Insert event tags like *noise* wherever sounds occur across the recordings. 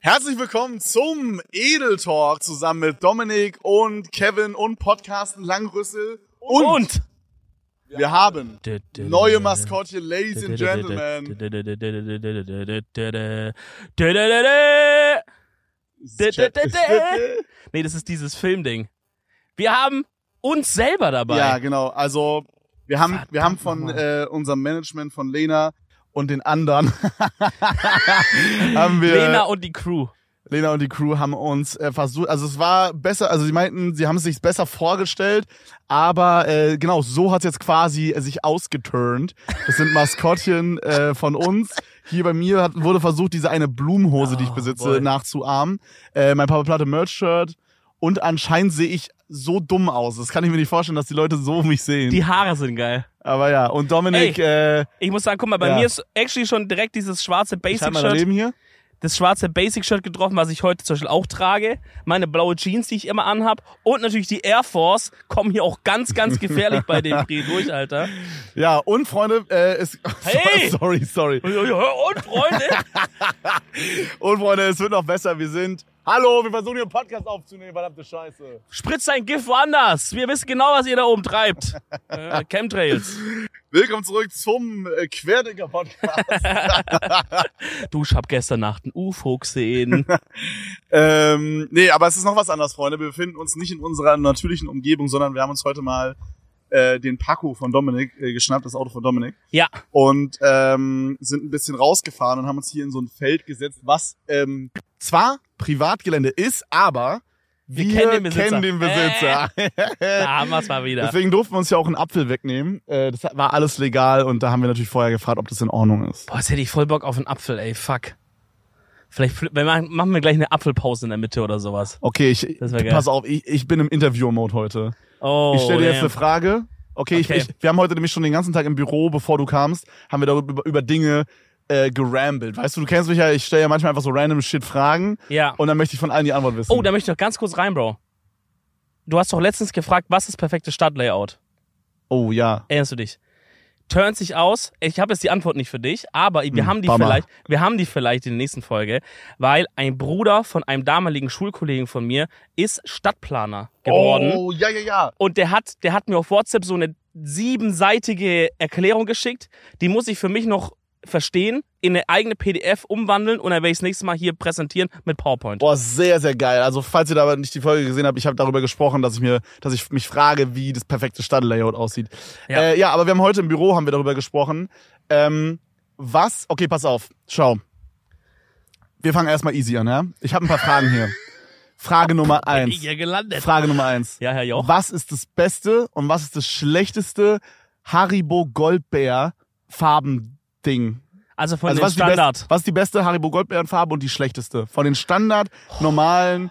Herzlich willkommen zum Edel Talk zusammen mit Dominik und Kevin und Podcasten Langrüssel. Und, Und wir haben neue Maskottchen, Ladies and Gentlemen. Nee, das ist dieses Filmding. Wir haben uns selber dabei. Ja, genau. Also wir haben, wir haben von äh, unserem Management von Lena und den anderen *laughs* haben wir Lena und die Crew. Lena und die Crew haben uns äh, versucht, also es war besser, also sie meinten, sie haben es sich besser vorgestellt, aber äh, genau, so hat es jetzt quasi äh, sich ausgeturnt. Das sind Maskottchen äh, von uns. Hier bei mir hat, wurde versucht, diese eine Blumenhose, die ich Oh, besitze, boy. nachzuahmen. Äh, mein Papa Platte Merch-Shirt. Und anscheinend sehe ich so dumm aus. Das kann ich mir nicht vorstellen, dass die Leute so mich sehen. Die Haare sind geil. aber ja, und Dominik, äh, Ich muss sagen, guck mal, bei Ja. mir ist actually schon direkt dieses schwarze Basic-Shirt, hier. das schwarze Basic-Shirt getroffen, was ich heute zum Beispiel auch trage. Meine blaue Jeans, die ich immer anhab. Und natürlich die Air Force kommen hier auch ganz, ganz *laughs* gefährlich bei dem Dreh durch, Alter. Ja, und Freunde, äh, es, *laughs* Hey! sorry, sorry. Und Freunde, *laughs* Und Freunde, es wird noch besser. Wir sind. Hallo, wir versuchen hier einen Podcast aufzunehmen, verdammte Scheiße. spritzt dein Gift woanders. Wir wissen genau, was ihr da oben treibt. *laughs* Äh, Chemtrails. Willkommen zurück zum äh, Querdenker-Podcast. *laughs* Du, ich hab gestern Nacht ein UFO gesehen. *laughs* ähm, nee, aber es ist noch was anderes, Freunde. Wir befinden uns nicht in unserer natürlichen Umgebung, sondern wir haben uns heute mal äh, den Paco von Dominik äh, geschnappt, das Auto von Dominik. Ja, Und ähm, sind ein bisschen rausgefahren und haben uns hier in so ein Feld gesetzt, was ähm, zwar Privatgelände ist, aber wir, Wir kennen den Besitzer. Kennen den Besitzer. da haben wir's mal wieder. Deswegen durften wir uns ja auch einen Apfel wegnehmen. Äh, Das war alles legal und da haben wir natürlich vorher gefragt, ob das in Ordnung ist. Boah, jetzt hätte ich voll Bock auf einen Apfel, ey, fuck. Vielleicht wir machen, wir gleich eine Apfelpause in der Mitte oder sowas. Okay, ich, pass auf, ich, ich bin im Interview-Mode heute. Oh, ich stelle dir jetzt damn. eine Frage. Okay, Okay. Ich, ich, wir haben heute nämlich schon den ganzen Tag im Büro, bevor du kamst, haben wir darüber über, über Dinge äh, gerambelt. Weißt du, du kennst mich ja, ich stelle ja manchmal einfach so random Shit Fragen Ja. und dann möchte ich von allen die Antwort wissen. Oh, da möchte ich noch ganz kurz rein, Bro. Du hast doch letztens gefragt, was ist das perfekte Stadtlayout? oh ja. Erinnerst du dich? Turnt sich aus, ich habe jetzt die Antwort nicht für dich, aber wir Hm, haben die Bummer. vielleicht, wir haben die vielleicht in der nächsten Folge, weil ein Bruder von einem damaligen Schulkollegen von mir ist Stadtplaner geworden. Oh, ja, ja, ja. Und der hat, der hat mir auf WhatsApp so eine siebenseitige Erklärung geschickt. Die muss ich für mich noch verstehen, in eine eigene PDF umwandeln und dann werde ich das nächste Mal hier präsentieren mit PowerPoint. Boah, sehr, sehr geil. Also, falls ihr da nicht die Folge gesehen habt, ich habe darüber gesprochen, dass ich mir, dass ich mich frage, wie das perfekte Stadtlayout aussieht. Ja. Äh, ja, aber wir haben heute im Büro haben wir darüber gesprochen. Ähm, was? Okay, pass auf. Schau. Wir fangen erstmal easy an, ja? Ich habe ein paar Fragen hier. Frage Nummer *laughs* eins. hier gelandet. Frage Nummer eins. Ja, Herr Joch. Was ist das beste und was ist das schlechteste Haribo Goldbeer Farbending? Also von Also den was die best, Standard. was ist die beste Haribo Goldbeerenfarbe und die schlechteste? Von den Standard, normalen,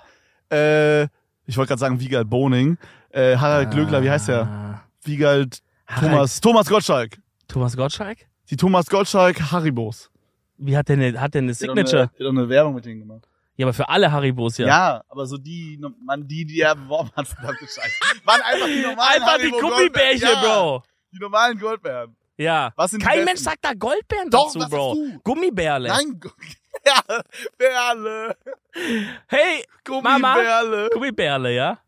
äh, ich wollte gerade sagen Wiegald Boning, äh, Harald Glöckler, wie heißt der? Ah. Wiegald Harald- Thomas, Thomas Gottschalk. Thomas Gottschalk? Die Thomas Gottschalk Haribos. Wie hat der eine, hat der eine Signature? eine- der hat doch eine Werbung mit denen gemacht. Ja, aber für alle Haribos, Ja. ja. aber so die, man, die, die er beworben hat, verdammte Scheiße. Waren einfach die normalen Einfach die Haribo Gummibärchen, Goldbeeren. Ja, Bro. Die normalen Goldbeeren. Ja. Was sind die Kein? Mensch sagt da Goldbeeren Doch, dazu, Bro. Gummibärle. Nein, *laughs* ja, Berle. Hey, Mama. Gummibärle. Gummibärle, ja?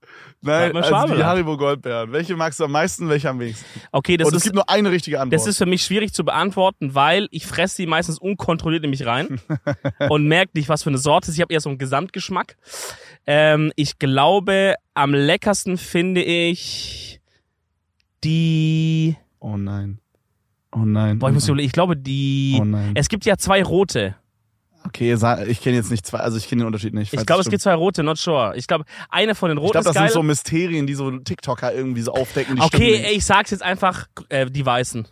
Nein, also die Schwabeland. Haribo Goldbeeren. Welche magst du am meisten, welche am wenigsten? Okay, das Und es ist, gibt nur eine richtige Antwort. das ist für mich schwierig zu beantworten, weil ich fresse die meistens unkontrolliert in mich rein *laughs* und merke nicht, was für eine Sorte es ist. Ich habe eher so einen Gesamtgeschmack. Ähm, ich glaube, am leckersten finde ich die. oh nein. Oh nein. Boah, ich muss oh, überlegen, ich glaube die. oh nein. Es gibt ja zwei rote. Okay, ich kenne jetzt nicht zwei, also ich kenne den Unterschied nicht. Ich glaube, das es gibt zwei rote, not sure. Ich glaube, eine von den Ich roten glaube, das ist geil. sind so Mysterien, die so TikToker irgendwie so aufdecken. Die okay, ey, ich sag's jetzt einfach, äh, die weißen.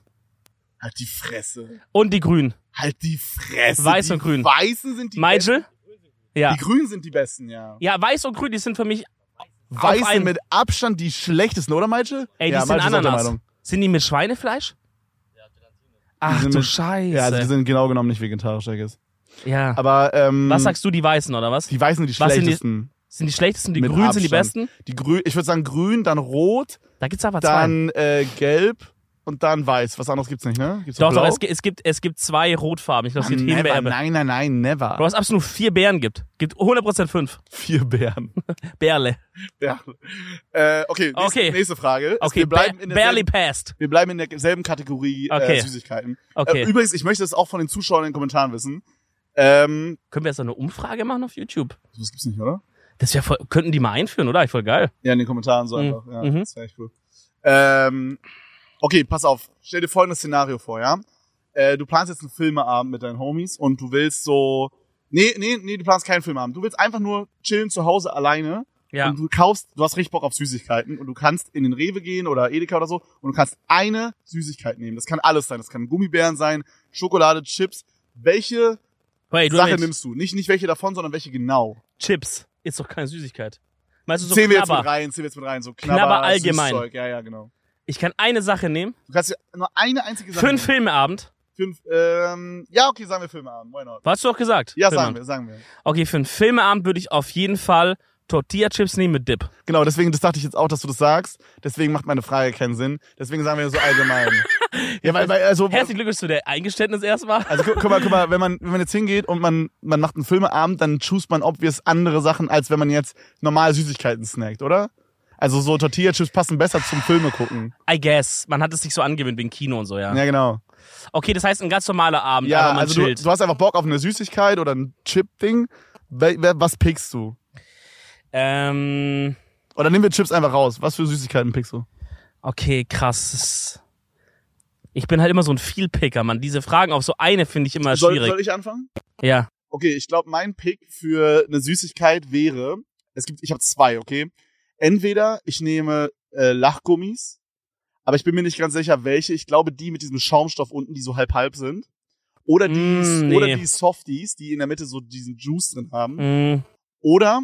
Halt die Fresse. Und die grünen. Halt die Fresse. Weiß die und grün. Weißen sind die Michael? Ja. besten. Die Grünen sind die besten, ja. Ja, weiß und grün, die sind für mich, Weiß einen. sind mit Abstand die schlechtesten, oder Michael? ey, die ja, sind der Ananas. Sind die mit Schweinefleisch? Ach du mit- Scheiße. Ja, die sind genau genommen nicht vegetarisch, I guess. Ja. Aber, ähm, Was sagst du, die Weißen, oder was? die Weißen sind die Was sind die- schlechtesten. Sind die schlechtesten, die Grünen sind die besten? Die grün, ich würde sagen grün, dann rot, Da gibt's aber zwei. dann äh, gelb und dann weiß. Was anderes gibt's nicht, ne? Gibt's Doch, doch, es, gibt- es, gibt, es gibt zwei Rotfarben. Ich glaube, es gibt never, nein, nein, nein, never. Du hast absolut vier Beeren gibt. Gibt 100% fünf. Vier Bären. *laughs* Bärle. ja. Äh, okay, nächste, Okay. nächste Frage. Okay, wir bleiben ba in barely passed. wir bleiben in derselben Kategorie Okay. äh, Süßigkeiten. Okay. Äh, übrigens, ich möchte das auch von den Zuschauern in den Kommentaren wissen. Ähm, Können wir jetzt eine Umfrage machen auf YouTube? das gibt's nicht, oder? Das wäre voll, könnten die mal einführen, oder? Ich voll geil. Ja, in den Kommentaren so Mhm. einfach. Ja, Mhm. das wäre echt cool. Ähm, okay, pass auf. Stell dir folgendes Szenario vor, ja? Äh, du planst jetzt einen Filmeabend mit deinen Homies und du willst so. Nee, nee, nee, du planst keinen Filmeabend. Du willst einfach nur chillen zu Hause alleine Ja. und du kaufst, du hast richtig Bock auf Süßigkeiten und du kannst in den Rewe gehen oder Edeka oder so und du kannst eine Süßigkeit nehmen. Das kann alles sein. Das kann Gummibären sein, Schokolade, Chips. Welche Wait, Sache wait. nimmst du? Nicht, nicht welche davon, sondern welche genau. Chips. Ist doch keine Süßigkeit. Meinst du so zählen wir jetzt mit rein, zählen wir jetzt mit rein. So Knabber, Knabber allgemein. Süßzeug. Ja, ja, genau. Ich kann eine Sache nehmen. Du kannst ja nur eine einzige Sache Für einen nehmen. Filmeabend. Fünf, ähm, ja, okay, sagen wir Filmeabend. Why not? Was hast du doch gesagt? Ja, sagen wir, sagen wir. Okay, für einen Filmeabend würde ich auf jeden Fall Tortilla-Chips nehmen mit Dip. Genau, deswegen, das dachte ich jetzt auch, dass du das sagst. Deswegen macht meine Frage keinen Sinn. Deswegen sagen wir so allgemein. *laughs* ja, weil, weil, also, Herzlichen Glückwunsch zu der Eingeständnis erstmal. also gu- guck mal, guck mal, wenn man, wenn man jetzt hingeht und man, man macht einen Filmeabend, dann choose man obvious andere Sachen, als wenn man jetzt normal Süßigkeiten snackt, oder? Also so Tortilla-Chips passen besser zum Filme gucken. I guess. Man hat es sich so angewöhnt wegen Kino und so, ja. Ja, genau. Okay, das heißt ein ganz normaler Abend, Ja, also du, chillt. du hast einfach Bock auf eine Süßigkeit oder ein Chip-Ding. Was pickst du? ähm, Oder nehmen wir Chips einfach raus. Was für Süßigkeiten pickst du? okay, krass. Ich bin halt immer so ein Vielpicker, Mann. Diese Fragen auf so eine finde ich immer Soll, schwierig. soll ich anfangen? Ja. Okay, ich glaube, mein Pick für eine Süßigkeit wäre, es gibt, ich habe zwei, okay. Entweder ich nehme äh, Lachgummis, aber ich bin mir nicht ganz sicher, welche. Ich glaube, die mit diesem Schaumstoff unten, die so halb halb sind. Oder die, Mm, nee. oder die Softies, die in der Mitte so diesen Juice drin haben. Mm, Oder,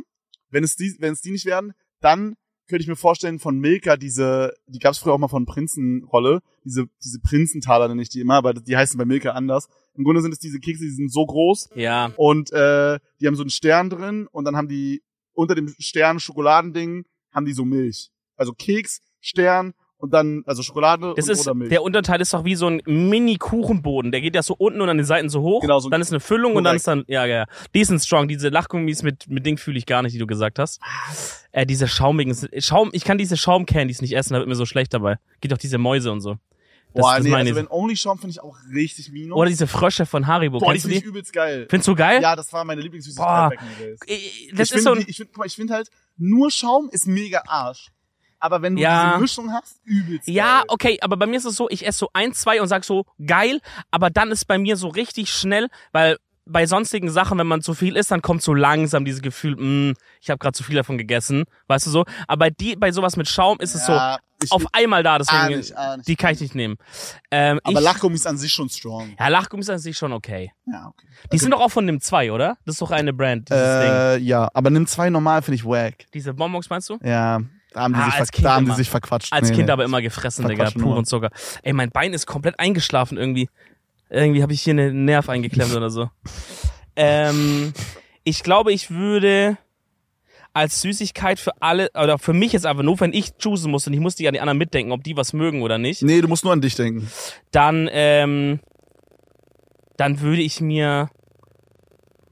wenn es die, wenn es die nicht werden, dann könnte ich mir vorstellen, von Milka diese, die gab es früher auch mal von Prinzenrolle, diese, diese Prinzentaler nenne ich die immer, aber die heißen bei Milka anders. Im Grunde sind es diese Kekse, die sind so groß ja. und äh, die haben so einen Stern drin und dann haben die unter dem Stern Schokoladending haben die so Milch. Also Keks, Stern und dann also Schokolade Das und ist, oder Milch. der Unterteil ist doch wie so ein Mini-Kuchenboden. Der geht ja so unten und an den Seiten so hoch. Genau, so dann ist eine Füllung und dann ist dann, ja, ja, ja. Die sind strong. Diese Lachgummis mit, mit Ding fühle ich gar nicht, die du gesagt hast. Äh, diese schaumigen, Schaum, ich kann diese Schaumcandies nicht essen, da wird mir so schlecht dabei. Geht doch diese Mäuse und so. Das, Boah, das nee, meine also wenn Only Schaum finde ich auch richtig minus. Oder diese Frösche von Haribo. Boah, die Kennst du finde ich die? übelst geil. Findest du geil? Ja, das war meine Lieblingssüßigkeit back in the days. Das ich ist so finde, ein, die- ich finde, finde halt, nur Schaum ist mega Arsch. Aber wenn du Ja. diese Mischung hast, übelst Ja, geil. okay, aber bei mir ist es so, ich esse so ein, zwei und sag so, geil, aber dann ist bei mir so richtig schnell, weil bei sonstigen Sachen, wenn man zu viel isst, dann kommt so langsam dieses Gefühl, mh, ich habe gerade zu viel davon gegessen, weißt du so. Aber bei die, bei sowas mit Schaum ist es so Ja, ich auf einmal da, ah, deswegen nicht, ah, nicht. die kann ich nicht nehmen. Ähm, Aber ich, Lachgummis an sich schon strong. ja, Lachgummis an sich schon okay. Ja, okay. Die sind doch auch von dem 2, oder? Das ist doch eine Brand, dieses Ding. Äh, ja, aber nimm zwei normal finde ich wack. Diese Bonbons meinst du? Ja, da haben die, Ah, sich, ver da haben die sich verquatscht. Als Nee, Kind nee. aber immer gefressen, Digga. Puren nur. Zucker. Ey, mein Bein ist komplett eingeschlafen irgendwie. Irgendwie habe ich hier einen Nerv eingeklemmt oder so. *laughs* Ähm, ich glaube, ich würde als Süßigkeit für alle, oder für mich jetzt einfach nur, wenn ich choosen muss und ich muss die an die anderen mitdenken, ob die was mögen oder nicht, Nee, du musst nur an dich denken. dann, ähm, dann würde ich mir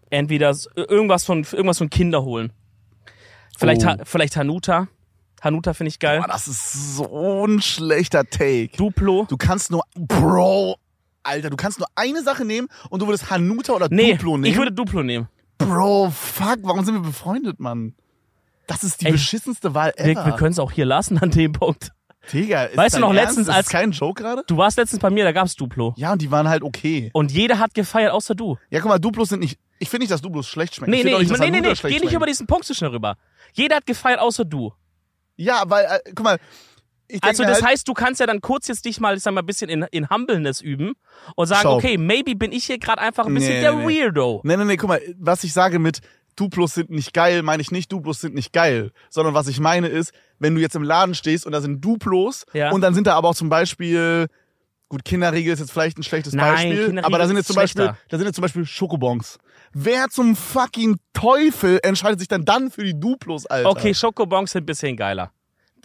entweder s- irgendwas von, irgendwas von Kinder holen. Vielleicht, Oh. Ha- vielleicht Hanuta. Hanuta finde ich geil. Boah, das ist so ein schlechter Take. Duplo. Du kannst nur, Bro, Alter, du kannst nur eine Sache nehmen und du würdest Hanuta oder Nee, Duplo nehmen. ich würde Duplo nehmen. Bro, fuck, warum sind wir befreundet, Mann? Das ist die Ey, beschissenste Wahl Wir, ever. wir können es auch hier lassen an dem Punkt. Digga, ist Weißt du noch, Ernst? letztens als- ist kein Joke gerade? Du warst letztens bei mir, da gab's Duplo. Ja, und die waren halt okay. Und jeder hat gefeiert, außer du. Ja, guck mal, Duplos sind nicht, ich finde nicht, dass Duplos schlecht schmecken. Nee, ich nee, nicht, nee, nee, nee, schlecht geh nicht über diesen Punkt so schnell rüber. Jeder hat gefeiert, außer du. Ja, weil, äh, guck mal, Also das halt, heißt, du kannst ja dann kurz jetzt dich mal, ich sag mal, ein bisschen in, in Humbleness üben und sagen, Schau. okay, maybe bin ich hier gerade einfach ein bisschen Nee, der nee, nee. Weirdo. Nee, nee, nee, guck mal, was ich sage mit Duplos sind nicht geil, meine ich nicht, Duplos sind nicht geil. Sondern was ich meine ist, wenn du jetzt im Laden stehst und da sind Duplos Ja. und dann sind da aber auch zum Beispiel, gut, Kinderriegel ist jetzt vielleicht ein schlechtes Nein, Beispiel, aber da sind jetzt zum Beispiel, da sind jetzt zum Beispiel Schokobons. Wer zum fucking Teufel entscheidet sich dann dann für die Duplos, Alter? Okay, Schokobons sind ein bisschen geiler.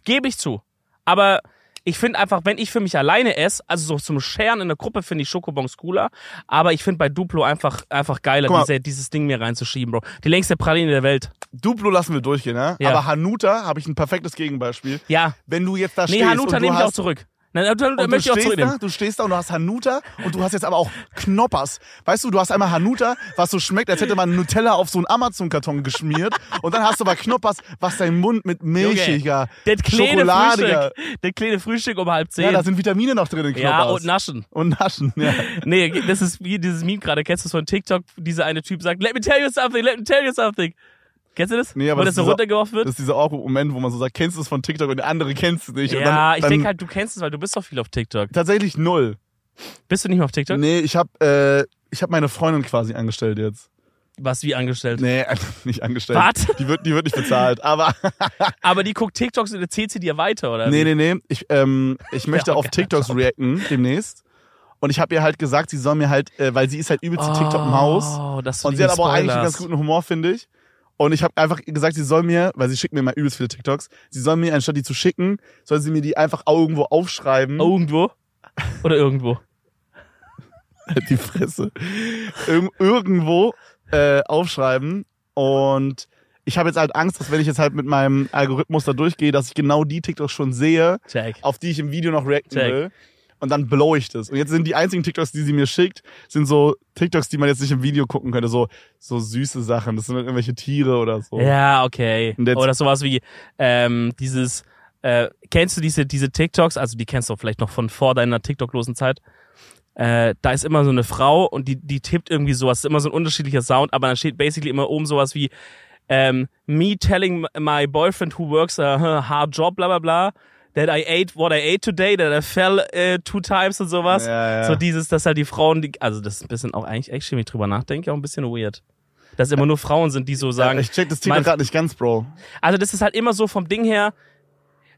Gebe ich zu. Aber ich finde einfach, wenn ich für mich alleine esse, also so zum Scheren in der Gruppe finde ich Schokobons cooler, aber ich finde bei Duplo einfach, einfach geiler, diese, dieses Ding mir reinzuschieben, Bro. Die längste Praline der Welt. Duplo lassen wir durchgehen, ne? Ja. Aber Hanuta habe ich ein perfektes Gegenbeispiel. Ja. Wenn du jetzt da Nee, stehst Hanuta und du nehme ich auch zurück. Nein, Hanuta und du möchte ich auch zurücknehmen. da, du stehst da und du hast Hanuta und du hast jetzt aber auch Knoppers. Weißt du, du hast einmal Hanuta, was so schmeckt, als hätte man Nutella auf so einen Amazon-Karton geschmiert. Und dann hast du aber Knoppers, was dein Mund mit milchiger, kleine schokoladiger. Das kleine Frühstück um halb zehn. Ja, da sind Vitamine noch drin in Knoppers. Ja, und Naschen. Und Naschen, ja. Nee, das ist wie dieses Meme gerade. Kennst du es von TikTok? Dieser eine Typ sagt, let me tell you something, let me tell you something. Kennst du das? Nee, aber Wo das das so runtergeworfen wird? Das ist dieser Moment, wo man so sagt, kennst du es von TikTok und der andere kennst es nicht. ja, dann, ich dann denke halt, du kennst es, weil du bist doch viel auf TikTok. Tatsächlich null. Bist du nicht mehr auf TikTok? Nee, ich hab, äh, ich hab meine Freundin quasi angestellt jetzt. Was wie angestellt. Nee, *laughs* nicht angestellt. Was? Die wird, die wird nicht bezahlt. Aber *laughs* *laughs* Aber die guckt TikToks und erzählt sie dir weiter, oder? nee, nee, nee. Ich, ähm, ich möchte auf TikToks Job. reacten demnächst. Und ich habe ihr halt gesagt, sie soll mir halt, äh, weil sie ist halt übelst TikTok-Maus. Oh, du Und sie hat aber auch eigentlich einen ganz guten Humor, finde ich. Und ich habe einfach gesagt, sie soll mir, weil sie schickt mir immer übelst viele TikToks, sie soll mir, anstatt die zu schicken, soll sie mir die einfach irgendwo aufschreiben. Irgendwo? Oder irgendwo? Halt die Fresse. Irg irgendwo äh, aufschreiben. Und ich habe jetzt halt Angst, dass wenn ich jetzt halt mit meinem Algorithmus da durchgehe, dass ich genau die TikToks schon sehe, Check. auf die ich im Video noch reacten Check. will. Und dann blow ich das. Und jetzt sind die einzigen TikToks, die sie mir schickt, sind so TikToks, die man jetzt nicht im Video gucken könnte. So, so süße Sachen. Das sind dann irgendwelche Tiere oder so. Ja, okay. Oder sowas wie ähm, dieses, äh, kennst du diese, diese TikToks, also die kennst du vielleicht noch von vor deiner TikTok-losen Zeit. Äh, da ist immer so eine Frau und die, die tippt irgendwie sowas, ist immer so ein unterschiedlicher Sound, aber dann steht basically immer oben sowas wie ähm, me telling my boyfriend who works a *laughs* hard job, bla bla bla, that I ate what I ate today, that I fell äh, two times und sowas. Ja, ja. So dieses, dass halt die Frauen, die, also das ist ein bisschen auch eigentlich, echt, wenn ich drüber nachdenke, auch ein bisschen weird. Dass immer nur Frauen sind, die so sagen, Ja, ich check das Thema gerade nicht ganz, Bro. also das ist halt immer so vom Ding her,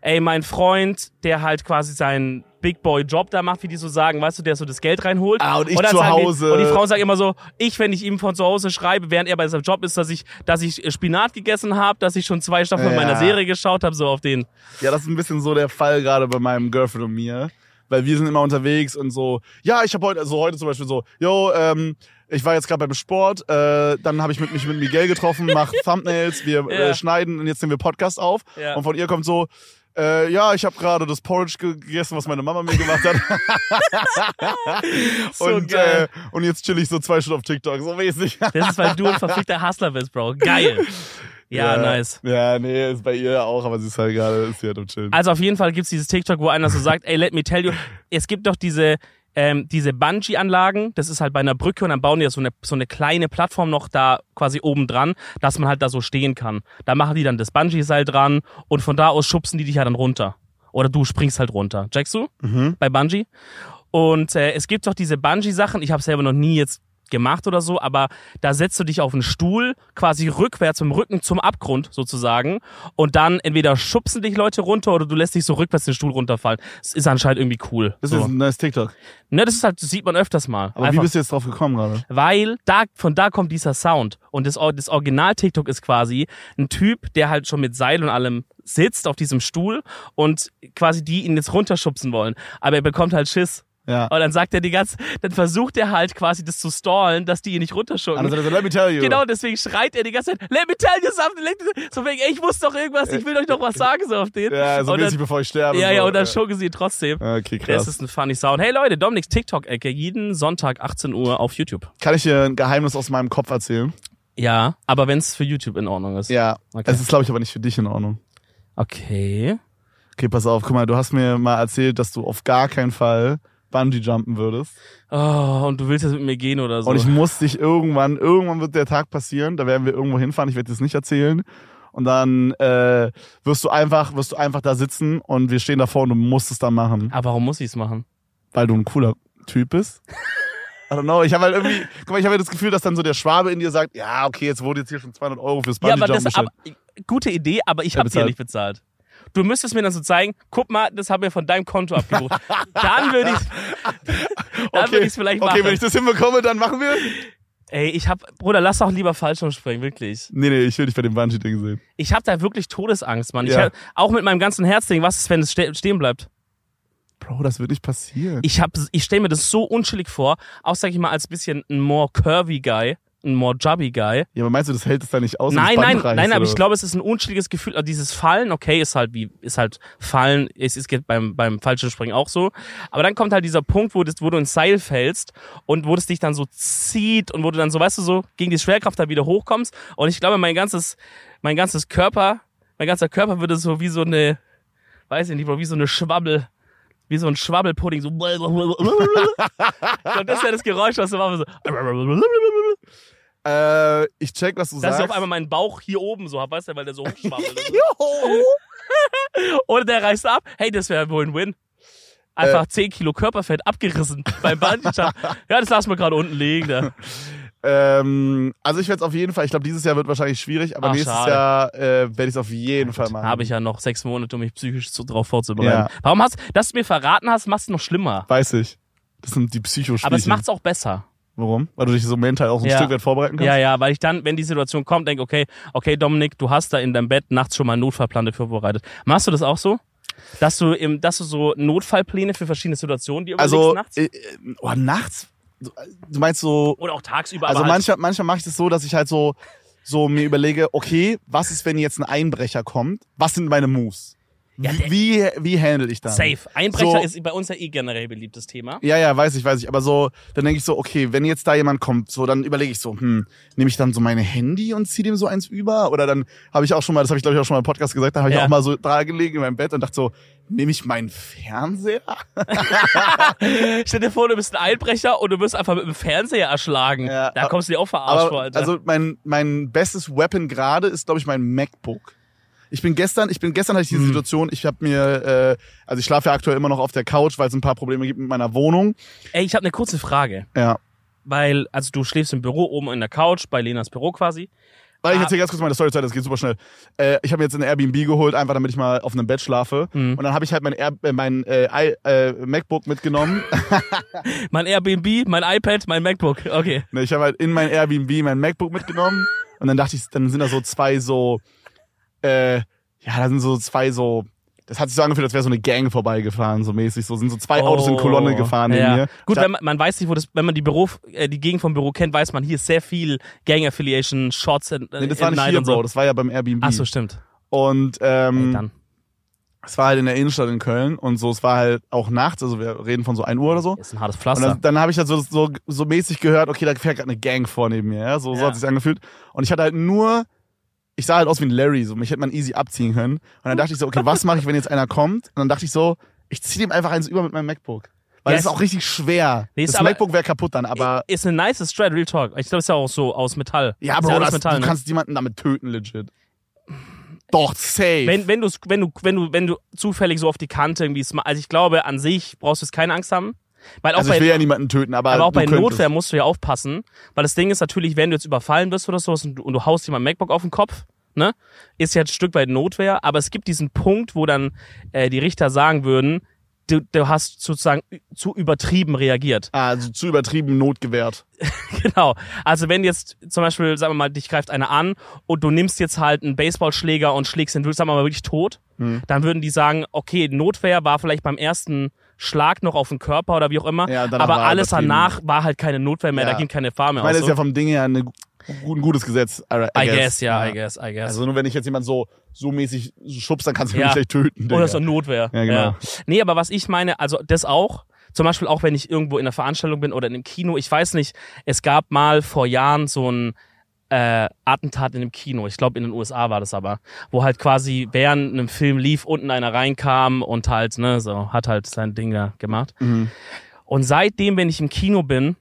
ey, mein Freund, der halt quasi seinen Big Boy Job da macht, wie die so sagen, weißt du, der so das Geld reinholt. Ah, und ich zu Hause. Die, und die Frauen sagen immer so, ich, wenn ich ihm von zu Hause schreibe, während er bei seinem Job ist, dass ich, dass ich Spinat gegessen habe, dass ich schon zwei Staffeln Ja. meiner Serie geschaut habe, so auf den. Ja, das ist ein bisschen so der Fall gerade bei meinem Girlfriend und mir. Weil wir sind immer unterwegs und so, ja, ich habe heute, also heute zum Beispiel so, yo, ähm, ich war jetzt gerade beim Sport, äh, dann habe ich mit, mich mit Miguel getroffen, mach *laughs* Thumbnails, wir Ja. äh, schneiden und jetzt nehmen wir Podcast auf. Ja. Und von ihr kommt so, äh, ja, ich habe gerade das Porridge gegessen, was meine Mama mir gemacht hat. *laughs* So und, äh, und jetzt chill ich so zwei Stunden auf TikTok, so mäßig. Das ist, weil du ein verfickter Hustler bist, Bro. Geil. Ja, nice. Ja, nee, ist bei ihr auch, aber sie ist halt gerade, ist sie halt am Chillen. Also auf jeden Fall gibt's dieses TikTok, wo einer so sagt, ey, let me tell you, es gibt doch diese, ähm, diese Bungee-Anlagen, das ist halt bei einer Brücke und dann bauen die ja so eine, so eine kleine Plattform noch da quasi oben dran, dass man halt da so stehen kann. Da machen die dann das Bungee-Seil dran und von da aus schubsen die dich ja dann runter. Oder du springst halt runter. Checkst du? Mhm. Bei Bungee. Und äh, es gibt doch diese Bungee-Sachen, ich habe selber noch nie jetzt gemacht oder so, aber da setzt du dich auf einen Stuhl, quasi rückwärts mit dem Rücken zum Abgrund sozusagen und dann entweder schubsen dich Leute runter oder du lässt dich so rückwärts den Stuhl runterfallen. Das ist anscheinend irgendwie cool. Das so. ist ein neues TikTok. ne, das ist halt, das sieht man öfters mal. Aber wie Einfach, bist du jetzt drauf gekommen gerade? weil da, von da kommt dieser Sound. Und das, das Original-TikTok ist quasi ein Typ, der halt schon mit Seil und allem sitzt auf diesem Stuhl und quasi die ihn jetzt runterschubsen wollen. Aber er bekommt halt Schiss. Ja. Und dann sagt er die ganze, dann versucht er halt quasi das zu stallen, dass die ihn nicht runterschubsen. Also, let me tell you. Genau, deswegen schreit er die ganze Zeit, let me tell you something, let me, so wegen, ey, ich muss doch irgendwas, ich will euch doch was sagen, so auf den. Ja, so mäßig, bevor ich sterbe. ja, so. ja, und dann schurken sie ihn trotzdem. Okay, Das krass. ist ein funny Sound. Hey Leute, Dominiks TikTok-Ecke, jeden Sonntag 18 Uhr auf YouTube. Kann ich dir ein Geheimnis aus meinem Kopf erzählen? Ja, aber wenn es für YouTube in Ordnung ist. Ja. Okay. Es ist, glaube ich, aber nicht für dich in Ordnung. Okay. Okay, pass auf. Guck mal, du hast mir mal erzählt, dass du auf gar keinen Fall Bungee jumpen würdest. Oh, und du willst jetzt mit mir gehen oder so. Und ich muss dich irgendwann, irgendwann wird der Tag passieren, da werden wir irgendwo hinfahren, ich werde das nicht erzählen. Und dann äh, wirst du einfach, wirst du einfach da sitzen und wir stehen davor und du musst es dann machen, aber warum muss ich es machen? weil du ein cooler Typ bist. I don't know. Ich habe halt irgendwie, guck mal, ich habe halt das Gefühl, dass dann so der Schwabe in dir sagt, ja, okay, jetzt wurde jetzt hier schon 200 Euro fürs Ja, Bungee aber das aber, gute Idee, aber ich Wer habe dir bezahlt? nicht bezahlt. Du müsstest mir dann so zeigen, guck mal, das haben wir von deinem Konto abgebucht. *laughs* dann würde ich *laughs* dann würde ich es vielleicht machen. Okay, wenn ich das hinbekomme, dann machen wir. Ey, ich hab, Bruder, lass doch lieber falsch springen, wirklich. Nee, nee, ich will dich bei dem Bungee-Ding sehen. Ich habe da wirklich Todesangst, Mann. Ich Ja. hab, auch mit meinem ganzen Herzding, was ist, wenn es ste stehen bleibt? Bro, das wird nicht passieren. Ich hab, ich stelle mir das so unschillig vor, auch sag ich mal als bisschen ein more curvy Guy, ein more jubby Guy. ja, aber meinst du, das hält es da nicht aus? Nein, nein, reißt, nein, aber ich glaube, es ist ein unschilliges Gefühl. Also dieses Fallen, okay, ist halt wie, ist halt Fallen, es ist geht beim, beim Fallschirmspringen auch so. Aber dann kommt halt dieser Punkt, wo, das, wo du ins Seil fällst und wo das dich dann so zieht und wo du dann so, weißt du, so gegen die Schwerkraft da wieder hochkommst. Und ich glaube, mein ganzes, mein ganzes Körper, mein ganzer Körper würde so wie so eine, weiß ich nicht, wie so eine Schwabbel, wie so ein Schwabbelpudding, so. *laughs* Und das ist ja das Geräusch, was du machst. So. Äh, ich check, was du Dass ich sagst. auf einmal meinen Bauch hier oben so hab, weißt du, weil der so hochschwabbelt. *laughs* Oder *laughs* der reißt ab. Hey, das wäre wohl ein Win. Einfach 10 Kilo Körperfett abgerissen *laughs* beim Bungee Ja, das lassen wir gerade unten liegen. Da. ähm, also ich werde es auf jeden Fall, ich glaube, dieses Jahr wird wahrscheinlich schwierig, aber Ach, nächstes schade. Jahr äh, werde ich es auf jeden Fall machen. Habe ich ja noch sechs Monate, um mich psychisch so drauf vorzubereiten. Ja. Warum hast dass du mir verraten hast, machst du noch schlimmer. Weiß ich. Das sind die Psychospielchen. Aber es macht's auch besser. Warum? Weil du dich so mental auch so ein Ja. Stück weit vorbereiten kannst? Ja, ja, weil ich dann, wenn die Situation kommt, denke, okay, okay, Dominik, du hast da in deinem Bett nachts schon mal einen Notfallplan dafür vorbereitet. Machst du das auch so? Dass du im, dass du so Notfallpläne für verschiedene Situationen dir überlegst Also, nachts? äh, äh, oh, nachts? Du- Du meinst so, Oder auch tagsüber? also halt, manchmal, manchmal mache ich das so, dass ich halt so, so mir überlege, okay, was ist, wenn jetzt ein Einbrecher kommt? Was sind meine Moves? Ja, wie, wie handle ich das? Safe. Einbrecher So- ist bei uns ja eh generell beliebtes Thema. Ja, ja, weiß ich, weiß ich. Aber so, dann denke ich so, okay, wenn jetzt da jemand kommt, so, dann überlege ich so, hm, nehme ich dann so meine Handy und ziehe dem so eins über? Oder dann habe ich auch schon mal, das habe ich glaube ich auch schon mal im Podcast gesagt, da habe ich Ja. auch mal so da gelegen in meinem Bett und dachte so, nehme ich meinen Fernseher? *laughs* Stell dir vor, du bist ein Einbrecher und du wirst einfach mit dem Fernseher erschlagen. Ja, da kommst du dir auch verarscht vor, Alter. also mein, mein bestes Weapon gerade ist, glaube ich, mein MacBook. Ich bin gestern, ich bin gestern hatte ich diese Hm. Situation, ich habe mir, äh, also ich schlafe ja aktuell immer noch auf der Couch, weil es ein paar Probleme gibt mit meiner Wohnung. Ey, ich habe eine kurze Frage. Ja. Weil, also du schläfst im Büro oben in der Couch, bei Lenas Büro quasi. Weil ich Ah. erzähle ganz kurz meine Story zu Ende, das geht super schnell. Äh, ich habe mir jetzt ein Airbnb geholt, einfach damit ich mal auf einem Bett schlafe. Mhm. Und dann habe ich halt mein, Air, äh, mein äh, äh, MacBook mitgenommen. *laughs* Mein Airbnb, mein iPad, mein MacBook. Okay. Ne, ich habe halt in mein Airbnb mein MacBook mitgenommen. Und dann dachte ich, dann sind da so zwei so, äh, ja, da sind so zwei so, das hat sich so angefühlt, als wäre so eine Gang vorbeigefahren, so mäßig. So sind so zwei Autos in Kolonne gefahren neben Oh, ja. mir. Gut, wenn man, man weiß nicht, wo das, wenn man die Büro, äh, die Gegend vom Büro kennt, weiß man, hier ist sehr viel Gang Affiliation, Shots in, Nee, das war nicht Night hier, und so. Bro, das war ja beim Airbnb. Ach so, stimmt. Und ähm, dann. es war halt in der Innenstadt in Köln und so, es war halt auch nachts, also wir reden von so 1 Uhr oder so. Ist ein hartes Und Pflaster. dann, dann habe ich halt so, so, so mäßig gehört, okay, da fährt gerade eine Gang vor neben mir, ja? So, so Ja. hat sich angefühlt. Und ich hatte halt nur, ich sah halt aus wie ein Larry, so mich hätte man easy abziehen können. Und dann dachte ich so, okay, was mache ich, wenn jetzt einer kommt? Und dann dachte ich so, ich ziehe dem einfach eins über mit meinem MacBook. Weil Ja, das ist es- auch richtig schwer. Nee, ist das aber- MacBook wäre kaputt dann, aber ist eine nice Strat, Real Talk. Ich glaube, ist ja auch so aus Metall. ja, Bro, ja alles das, Metall, du ne? kannst jemanden damit töten, legit. Doch, safe. Wenn, wenn, du's, wenn, du, wenn, du, wenn du zufällig so auf die Kante irgendwie, also ich glaube, an sich brauchst du jetzt keine Angst haben. Weil auch also ich will ja niemanden töten, aber, aber auch bei könntest. Notwehr musst du ja aufpassen. Weil das Ding ist natürlich, wenn du jetzt überfallen wirst oder sowas und du, und du haust jemand MacBook auf den Kopf, ne, ist ja ein Stück weit Notwehr. Aber es gibt diesen Punkt, wo dann äh, die Richter sagen würden, du, du hast sozusagen zu übertrieben reagiert. Ah, also zu übertrieben Not gewährt. *laughs* Genau. Also wenn jetzt zum Beispiel, sagen wir mal, dich greift einer an und du nimmst jetzt halt einen Baseballschläger und schlägst ihn, sagen wir mal, wirklich tot, Hm. dann würden die sagen, okay, Notwehr war vielleicht beim ersten Schlag noch auf den Körper oder wie auch immer, Ja, aber war alles danach war halt keine Notwehr mehr, Ja. da ging keine Gefahr mehr Ich meine, das ist ja vom Ding her eine, ein gutes Gesetz. I, I I guess, ja, I guess, I guess. Also nur wenn ich jetzt jemand so, so mäßig schubst, dann kannst du Ja. mich gleich töten. Digga. Oder so Notwehr. Ja, genau. Nee, aber was ich meine, also das auch, zum Beispiel auch wenn ich irgendwo in einer Veranstaltung bin oder in einem Kino, ich weiß nicht, es gab mal vor Jahren so ein äh, Attentat in einem Kino, ich glaube in den USA war das aber, wo halt quasi während einem Film lief, unten einer reinkam und halt, ne, so, hat halt sein Ding da gemacht. Mhm. Und seitdem, wenn ich im Kino bin,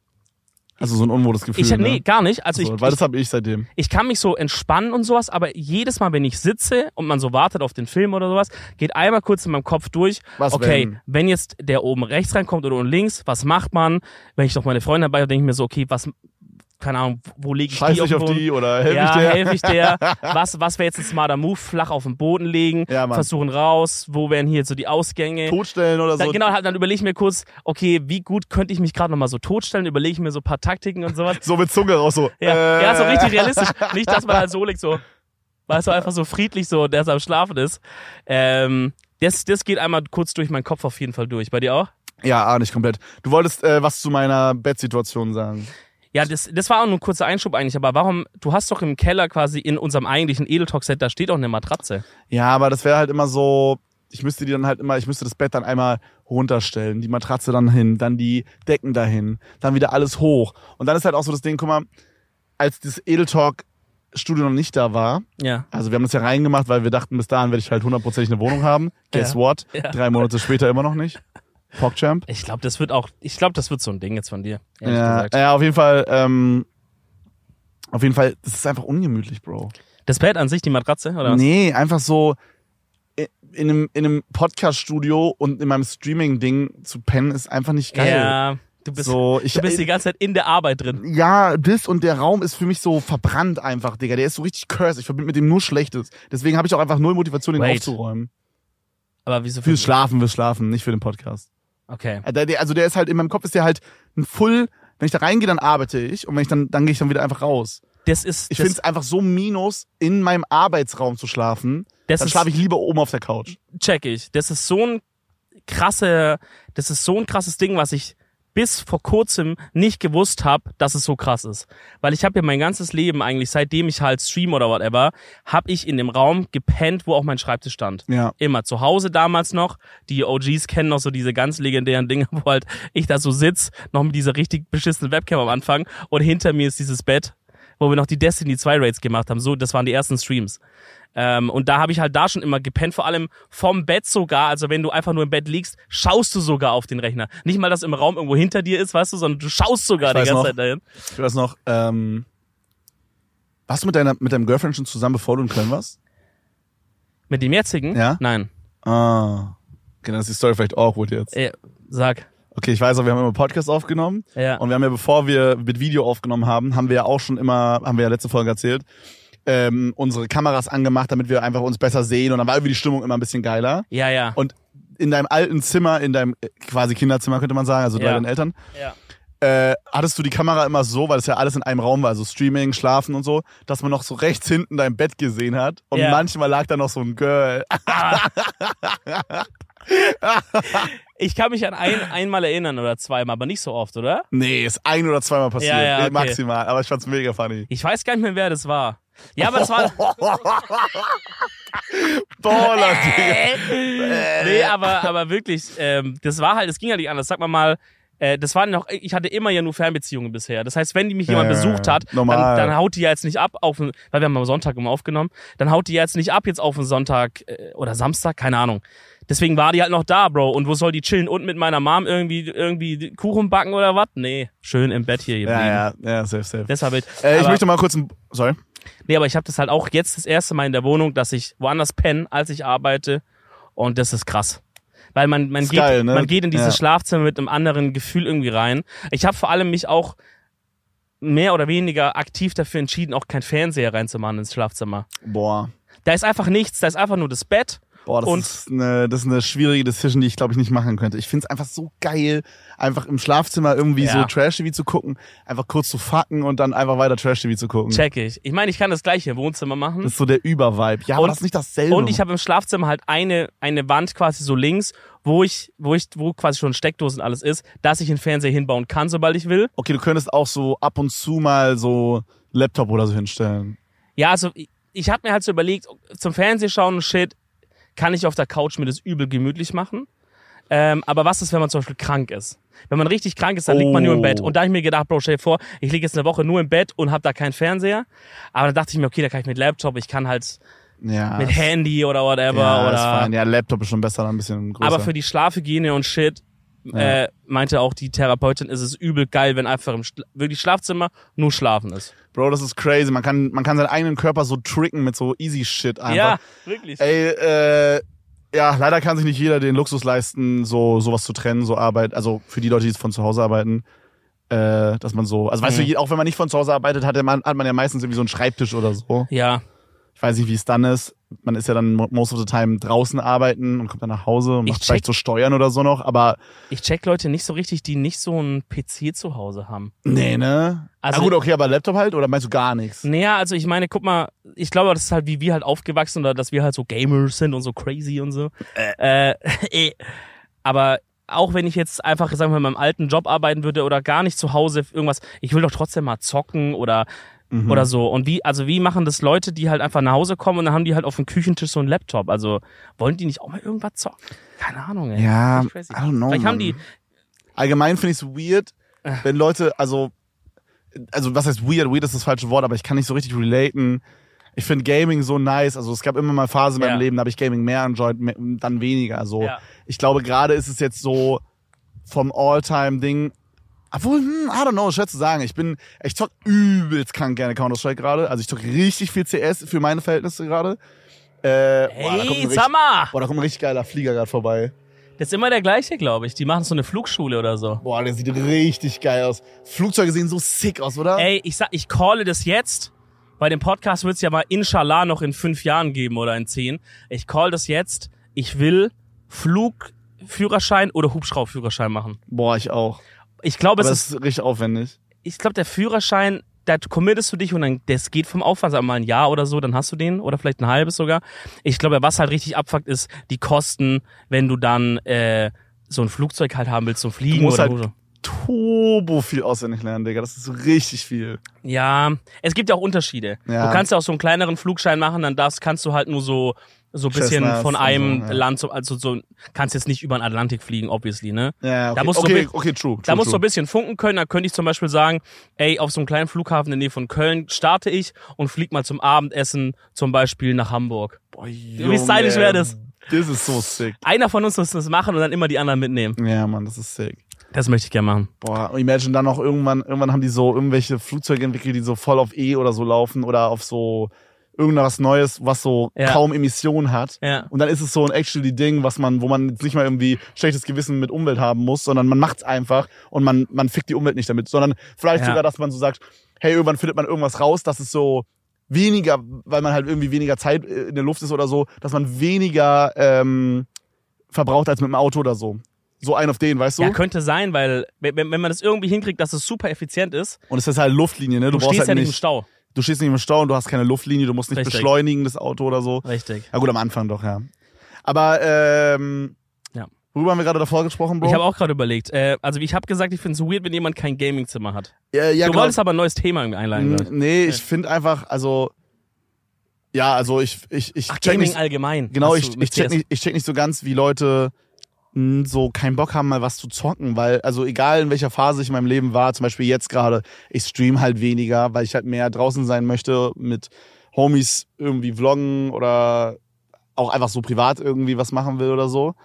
Also so ein unwohles Gefühl. ich, nee, ne? gar nicht, also so, ich, weil das habe ich seitdem. ich kann mich so entspannen und sowas, aber jedes Mal, wenn ich sitze und man so wartet auf den Film oder sowas, geht einmal kurz in meinem Kopf durch, Was okay, wenn? wenn? jetzt der oben rechts reinkommt oder unten links, was macht man? Wenn ich doch meine Freunde dabei habe, denke ich mir so, okay, was, keine Ahnung, wo lege ich Scheiß die ich auf die oder helf ja, ich dir? helfe ich der. *laughs* Was, was wäre jetzt ein smarter Move? Flach auf den Boden legen, Ja, versuchen raus, wo wären hier so die Ausgänge? Totstellen oder so. Dann, genau, halt, dann überlege ich mir kurz, okay, wie gut könnte ich mich gerade nochmal so totstellen? Überlege ich mir so ein paar Taktiken und sowas. *laughs* So mit Zunge raus, so. Ja, äh, ja, so richtig realistisch. Nicht, dass man halt so liegt, so, weißt du, einfach so friedlich so, der am Schlafen ist. Ähm, Das, das geht einmal kurz durch meinen Kopf auf jeden Fall durch. Bei dir auch? Ja, ah, nicht komplett. Du wolltest äh, was zu meiner Bettsituation sagen. Ja, das, das war auch nur ein kurzer Einschub eigentlich, aber warum, du hast doch im Keller quasi in unserem eigentlichen Edeltalk-Set, da steht auch eine Matratze. Ja, aber das wäre halt immer so, ich müsste die dann halt immer, ich müsste das Bett dann einmal runterstellen, die Matratze dann hin, dann die Decken dahin, dann wieder alles hoch. Und dann ist halt auch so das Ding, guck mal, als das Edeltalk Studio noch nicht da war, Ja. also wir haben das ja reingemacht, weil wir dachten, bis dahin werde ich halt hundertprozentig eine Wohnung haben. Guess Ja. what? Ja. Drei Monate später immer noch nicht. PogChamp. Ich glaube, das wird auch, ich glaube, das wird so ein Ding jetzt von dir, Ja, gesagt. ja, auf jeden Fall, ähm, auf jeden Fall, das ist einfach ungemütlich, Bro. Das Bett an sich, die Matratze, oder was? Nee, einfach so in einem, in einem Podcast-Studio und in meinem Streaming-Ding zu pennen ist einfach nicht geil. Ja, du bist, so, ich, du bist die ganze Zeit in der Arbeit drin. ja, das und der Raum ist für mich so verbrannt einfach, Digga. Der ist so richtig cursed. Ich verbinde mit dem nur Schlechtes. Deswegen habe ich auch einfach null Motivation, den Wait. aufzuräumen. Aber wieso? Fürs Schlafen, fürs Schlafen, nicht für den Podcast. Okay. Äh, Also der ist halt, in meinem Kopf ist der halt ein Full, wenn ich da reingehe, dann arbeite ich und wenn ich dann, dann gehe ich dann wieder einfach raus. Das ist, Ich finde es einfach so minus, in meinem Arbeitsraum zu schlafen. das Dann schlafe ich lieber oben auf der Couch. check ich. Das ist so ein krasse, das ist so ein krasses Ding, was ich bis vor kurzem nicht gewusst habe, dass es so krass ist. Weil ich habe ja mein ganzes Leben eigentlich, seitdem ich halt stream oder whatever, habe ich in dem Raum gepennt, wo auch mein Schreibtisch stand. Ja. Immer zu Hause damals noch. Die OGs kennen noch so diese ganz legendären Dinge, *laughs* wo halt ich da so sitz, noch mit dieser richtig beschissenen Webcam am Anfang und hinter mir ist dieses Bett, wo wir noch die Destiny 2 Raids gemacht haben. So, das waren die ersten Streams. Ähm, und da habe ich halt da schon immer gepennt, vor allem vom Bett sogar. Also wenn du einfach nur im Bett liegst, schaust du sogar auf den Rechner. Nicht mal, dass im Raum irgendwo hinter dir ist, weißt du, sondern du schaust sogar die ganze noch. Zeit dahin. Ich weiß noch, ähm, warst du mit deiner, mit deinem Girlfriend schon zusammen, bevor du in Köln warst? Mit dem jetzigen? Ja? Nein. Ah. Okay, dann ist die Story vielleicht awkward jetzt. Äh, sag. Okay, ich weiß auch, wir haben immer Podcast aufgenommen. Ja. Und wir haben ja, bevor wir mit Video aufgenommen haben, haben wir ja auch schon immer, haben wir ja letzte Folge erzählt, ähm, unsere Kameras angemacht, damit wir einfach uns besser sehen. Und dann war irgendwie die Stimmung immer ein bisschen geiler. Ja, ja. Und in deinem alten Zimmer, in deinem äh, quasi Kinderzimmer könnte man sagen, also bei Ja. deinen Eltern, ja. äh, hattest du die Kamera immer so, weil es ja alles in einem Raum war, also Streaming, Schlafen und so, dass man noch so rechts hinten dein Bett gesehen hat. Und Ja. manchmal lag da noch so ein Girl. *laughs* *laughs* Ich kann mich an ein, einmal erinnern oder zweimal, aber nicht so oft, oder? Nee, ist ein oder zweimal passiert. Ja, ja, okay. Maximal. Aber ich fand's mega funny. Ich weiß gar nicht mehr, wer das war. Ja, aber das war. *laughs* Baller. Digga. *laughs* nee, aber, aber wirklich, ähm, das war halt, es ging halt nicht anders. Sag mal mal, äh, das waren noch, ich hatte immer ja nur Fernbeziehungen bisher. Das heißt, wenn die mich jemand Ja, besucht hat, dann, dann haut die ja jetzt nicht ab auf den, weil wir haben am Sonntag immer aufgenommen, dann haut die ja jetzt nicht ab jetzt auf den Sonntag äh, oder Samstag, keine Ahnung. Deswegen war die halt noch da, Bro. Und wo soll die chillen? Und mit meiner Mom irgendwie, irgendwie Kuchen backen oder was? Nee, schön im Bett hier geblieben. Ja, ja, ja, safe, safe. Deshalb, Äh, ich möchte mal kurz ein, sorry. Nee, aber ich habe das halt auch jetzt das erste Mal in der Wohnung, dass ich woanders penne, als ich arbeite. Und das ist krass. Weil man, man, Ist geht, geil, ne? man geht in dieses Ja. Schlafzimmer mit einem anderen Gefühl irgendwie rein. Ich habe vor allem mich auch mehr oder weniger aktiv dafür entschieden, auch kein Fernseher reinzumachen ins Schlafzimmer. Boah. Da ist einfach nichts, da ist einfach nur das Bett. Boah, das Und- ist eine, das ist eine schwierige Decision, die ich glaube ich nicht machen könnte. Ich find's einfach so geil, einfach im Schlafzimmer irgendwie Ja. so Trash-TV zu gucken, einfach kurz zu fucken und dann einfach weiter Trash-TV zu gucken. Check ich. Ich meine, ich kann das gleiche im Wohnzimmer machen. Das ist so der Übervibe. Ja, aber Und- das ist nicht dasselbe. Und ich habe im Schlafzimmer halt eine, eine Wand quasi so links, wo ich, wo ich, wo quasi schon Steckdosen alles ist, dass ich einen Fernseher hinbauen kann, sobald ich will. okay, du könntest auch so ab und zu mal so Laptop oder so hinstellen. Ja, also ich, ich habe mir halt so überlegt, zum Fernsehschauen und shit, kann ich auf der Couch mir das übel gemütlich machen. Ähm, aber was ist, wenn man zum Beispiel krank ist? Wenn man richtig krank ist, dann liegt man nur im Oh. Bett. Und da hab ich mir gedacht, Bro, stell dir vor, ich liege jetzt eine Woche nur im Bett und habe da keinen Fernseher. Aber dann dachte ich mir, okay, da kann ich mit Laptop, ich kann halt Ja. mit Handy oder whatever. ja, oder fein. Ja, Laptop ist schon besser, dann ein bisschen größer. aber für die Schlafhygiene und shit, äh, meinte auch die Therapeutin, ist es übel geil, wenn einfach im Schla wirklich Schlafzimmer nur schlafen ist. Bro, das ist crazy. Man kann, man kann seinen eigenen Körper so tricken mit so easy shit einfach. Ja, wirklich. Ey, äh, ja, leider kann sich nicht jeder den Luxus leisten, so sowas zu trennen, so Arbeit. Also für die Leute, die von zu Hause arbeiten, äh, dass man so, also weißt Mhm. du, je- auch wenn man nicht von zu Hause arbeitet, hat, man, hat man ja meistens irgendwie so einen Schreibtisch oder so. Ja, Ich weiß nicht, wie es dann ist. Man ist ja dann mo- most of the time draußen arbeiten und kommt dann nach Hause und Ich macht vielleicht check- so Steuern oder so noch, aber Ich check Leute nicht so richtig, die nicht so einen PC zu Hause haben. nee, ne? Also- ah, gut, okay, aber Laptop halt oder meinst du gar nichts? Naja, also ich meine, guck mal, ich glaube, das ist halt, wie wir halt aufgewachsen oder dass wir halt so Gamers sind und so crazy und so. Äh, äh, *laughs* aber auch wenn ich jetzt einfach, sagen wir mal, in meinem alten Job arbeiten würde oder gar nicht zu Hause irgendwas, ich will doch trotzdem mal zocken oder Mhm. oder so. Und wie, also wie machen das Leute, die halt einfach nach Hause kommen und dann haben die halt auf dem Küchentisch so einen Laptop? Also wollen die nicht auch mal irgendwas zocken? Keine Ahnung, ey. Ja. I don't know, Vielleicht haben die, Allgemein finde ich es weird, Äh. wenn Leute, also, also was heißt weird? Weird ist das falsche Wort, aber ich kann nicht so richtig relaten. Ich finde Gaming so nice. Also es gab immer mal Phasen in Ja. meinem Leben, da habe ich Gaming mehr enjoyed, mehr, dann weniger. So, Ja. ich glaube gerade ist es jetzt so vom All-Time-Ding. Obwohl, hm, I don't know, schwer zu sagen. Ich bin, ich zock übelst krank gerne Counter-Strike gerade. Also ich zock richtig viel CS für meine Verhältnisse gerade. Äh, boah, da kommt ein hey, richtig, boah, da kommt ein richtig geiler Flieger gerade vorbei. Das ist immer der gleiche, glaube ich. Die machen so eine Flugschule oder so. Boah, der sieht richtig geil aus. Flugzeuge sehen so sick aus, oder? Ey, ich sag, ich calle das jetzt. Bei dem Podcast wird's ja mal inshallah noch in fünf Jahren geben oder in zehn. Ich call das jetzt. Ich will Flugführerschein oder Hubschraubführerschein machen. Boah, ich auch. Ich glaube, es das ist, ist richtig aufwendig. ich glaube, der Führerschein, da committest du dich und dann, das geht vom Aufwand, sag mal ein Jahr oder so, dann hast du den oder vielleicht ein halbes sogar. Ich glaube, was halt richtig abfuckt, ist die Kosten, wenn du dann äh, so ein Flugzeug halt haben willst zum Fliegen Du musst oder halt so. turbo viel auswendig lernen, Digga. Das ist so richtig viel. Ja, es gibt ja auch Unterschiede. Ja. Du kannst ja auch so einen kleineren Flugschein machen, dann darfst, kannst du halt nur so so ein bisschen Cessnas von einem so, ja. Land, so, also so, kannst jetzt nicht über den Atlantik fliegen, obviously, ne? Ja, okay. Da musst du okay, okay, true. true Da musst du true. ein bisschen funken können, da könnte ich zum Beispiel sagen, ey, auf so einem kleinen Flughafen in der Nähe von Köln starte ich und flieg mal zum Abendessen zum Beispiel nach Hamburg. Boah, Wie stylisch wäre das? Das ist so sick. Einer von uns muss das machen und dann immer die anderen mitnehmen. Ja, Mann, das ist sick. Das möchte ich gerne machen. Boah, imagine dann noch irgendwann, irgendwann haben die so irgendwelche Flugzeuge entwickelt, die so voll auf E oder so laufen oder auf so irgendwas Neues, was so Ja. kaum Emissionen hat. Ja. Und dann ist es so ein actually Ding, was man, wo man jetzt nicht mal irgendwie schlechtes Gewissen mit Umwelt haben muss, sondern man macht's einfach und man, man fickt die Umwelt nicht damit, sondern vielleicht Ja. sogar, dass man so sagt, hey, irgendwann findet man irgendwas raus, dass es so weniger, weil man halt irgendwie weniger Zeit äh, in der Luft ist oder so, dass man weniger ähm, verbraucht als mit dem Auto oder so. So ein auf den, weißt du? Ja, könnte sein, weil wenn, wenn man das irgendwie hinkriegt, dass es super effizient ist, und es ist halt Luftlinie, ne? du, Du, brauchst stehst halt ja nicht, im Stau. Du stehst nicht im Stau und du hast keine Luftlinie, du musst nicht Richtig. beschleunigen, das Auto oder so. Richtig. Ja gut, am Anfang doch, ja. Aber ähm, Ja. worüber haben wir gerade davor gesprochen, Bro? Ich habe auch gerade überlegt. Äh, also ich habe gesagt, ich finde es weird, wenn jemand kein Gamingzimmer hat. ja, ja, du genau. wolltest aber ein neues Thema irgendwie einleiten. Mm, glaub ich. Nee, ich finde einfach, also ja, also ich ich ich Ach, check Gaming nicht, allgemein. genau, ich, ich check nicht ich check nicht so ganz, wie Leute so keinen Bock haben, mal was zu zocken, weil also egal in welcher Phase ich in meinem Leben war, zum Beispiel jetzt gerade, ich stream halt weniger, weil ich halt mehr draußen sein möchte mit Homies irgendwie vloggen oder auch einfach so privat irgendwie was machen will oder so.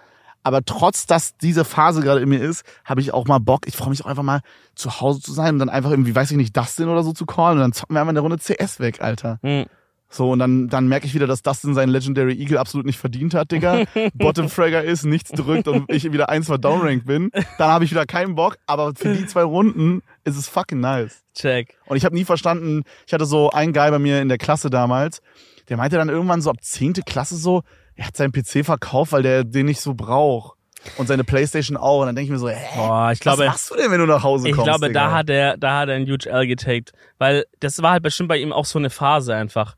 Aber trotz, dass diese Phase gerade in mir ist, habe ich auch mal Bock. Ich freue mich auch einfach mal zu Hause zu sein und dann einfach irgendwie, weiß ich nicht, Dustin oder so zu callen und dann zocken wir einfach eine Runde CS weg, Alter. Hm. So, und dann, dann merke ich wieder, dass Dustin seinen Legendary Eagle absolut nicht verdient hat, Digga. *laughs* Bottom Fragger ist, nichts drückt und ich wieder eins mal downranked bin. Dann habe ich wieder keinen Bock, aber für die zwei Runden ist es fucking nice. Check. Und ich habe nie verstanden, ich hatte so einen Guy bei mir in der Klasse damals, der meinte dann irgendwann so ab zehnte Klasse so, er hat seinen PC verkauft, weil der den nicht so braucht. Und seine Playstation auch. Und dann denke ich mir so, hä, Boah, ich glaube, was machst du denn, wenn du nach Hause ich kommst? glaube, Digga? da hat er, da hat er ein huge L getaked, weil das war halt bestimmt bei ihm auch so eine Phase einfach.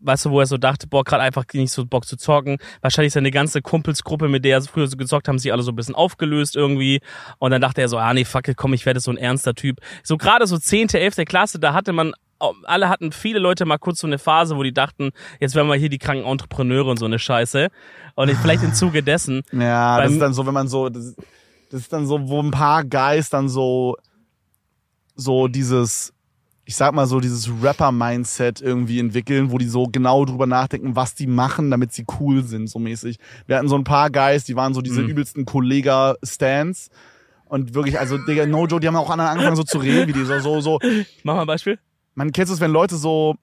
Weißt du, wo er so dachte, boah, gerade einfach nicht so Bock zu zocken. Wahrscheinlich seine ganze Kumpelsgruppe, mit der er früher so gezockt haben, sie alle so ein bisschen aufgelöst irgendwie. Und dann dachte er so, ah nee, fuck it, komm, ich werde so ein ernster Typ. So gerade so zehnte, elfte Klasse, da hatte man, alle hatten viele Leute mal kurz so eine Phase, wo die dachten, jetzt werden wir hier die kranken Entrepreneure und so eine Scheiße. Und ich, vielleicht im Zuge dessen. *laughs* Ja, das ist dann so, wenn man so, das, das ist dann so, wo ein paar Guys dann so, so dieses, ich sag mal so, dieses Rapper-Mindset irgendwie entwickeln, wo die so genau drüber nachdenken, was die machen, damit sie cool sind, so mäßig. Wir hatten so ein paar Guys, die waren so diese Mhm. übelsten Kollega-Stans. Und wirklich, also, Digga, no Joe, die haben auch angefangen so zu reden, wie die so, so, so, Mach mal ein Beispiel. man kennt es, wenn Leute so,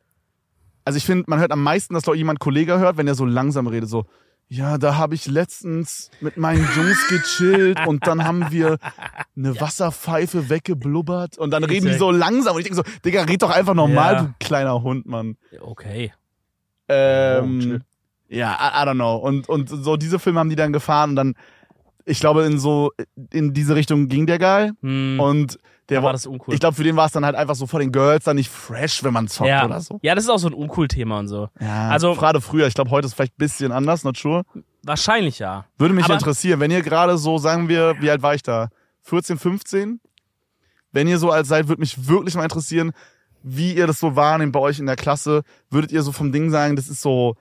also ich finde, man hört am meisten, dass doch jemand Kollege hört, wenn er so langsam redet, so, ja, da habe ich letztens mit meinen Jungs gechillt und dann haben wir eine Wasserpfeife weggeblubbert und dann reden die so langsam und ich denke so, Digga, red doch einfach normal, Ja. du kleiner Hund, Mann. Okay. Ähm, ja, I, I don't know. Und, und so diese Filme haben die dann gefahren und dann, ich glaube, in so, in diese Richtung ging der Guy. Hm, Und der war, war das uncool. ich glaube, für den war es dann halt einfach so vor den Girls dann nicht fresh, wenn man zockt ja. oder so. ja, das ist auch so ein uncool-Thema und so. Ja, Also- gerade früher. Ich glaube, heute ist vielleicht ein bisschen anders, not sure. Wahrscheinlich ja. Würde mich Aber- interessieren, wenn ihr gerade so, sagen wir, wie alt war ich da? 14, 15? Wenn ihr so alt seid, würde mich wirklich mal interessieren, wie ihr das so wahrnehmt bei euch in der Klasse. Würdet ihr so vom Ding sagen, das ist so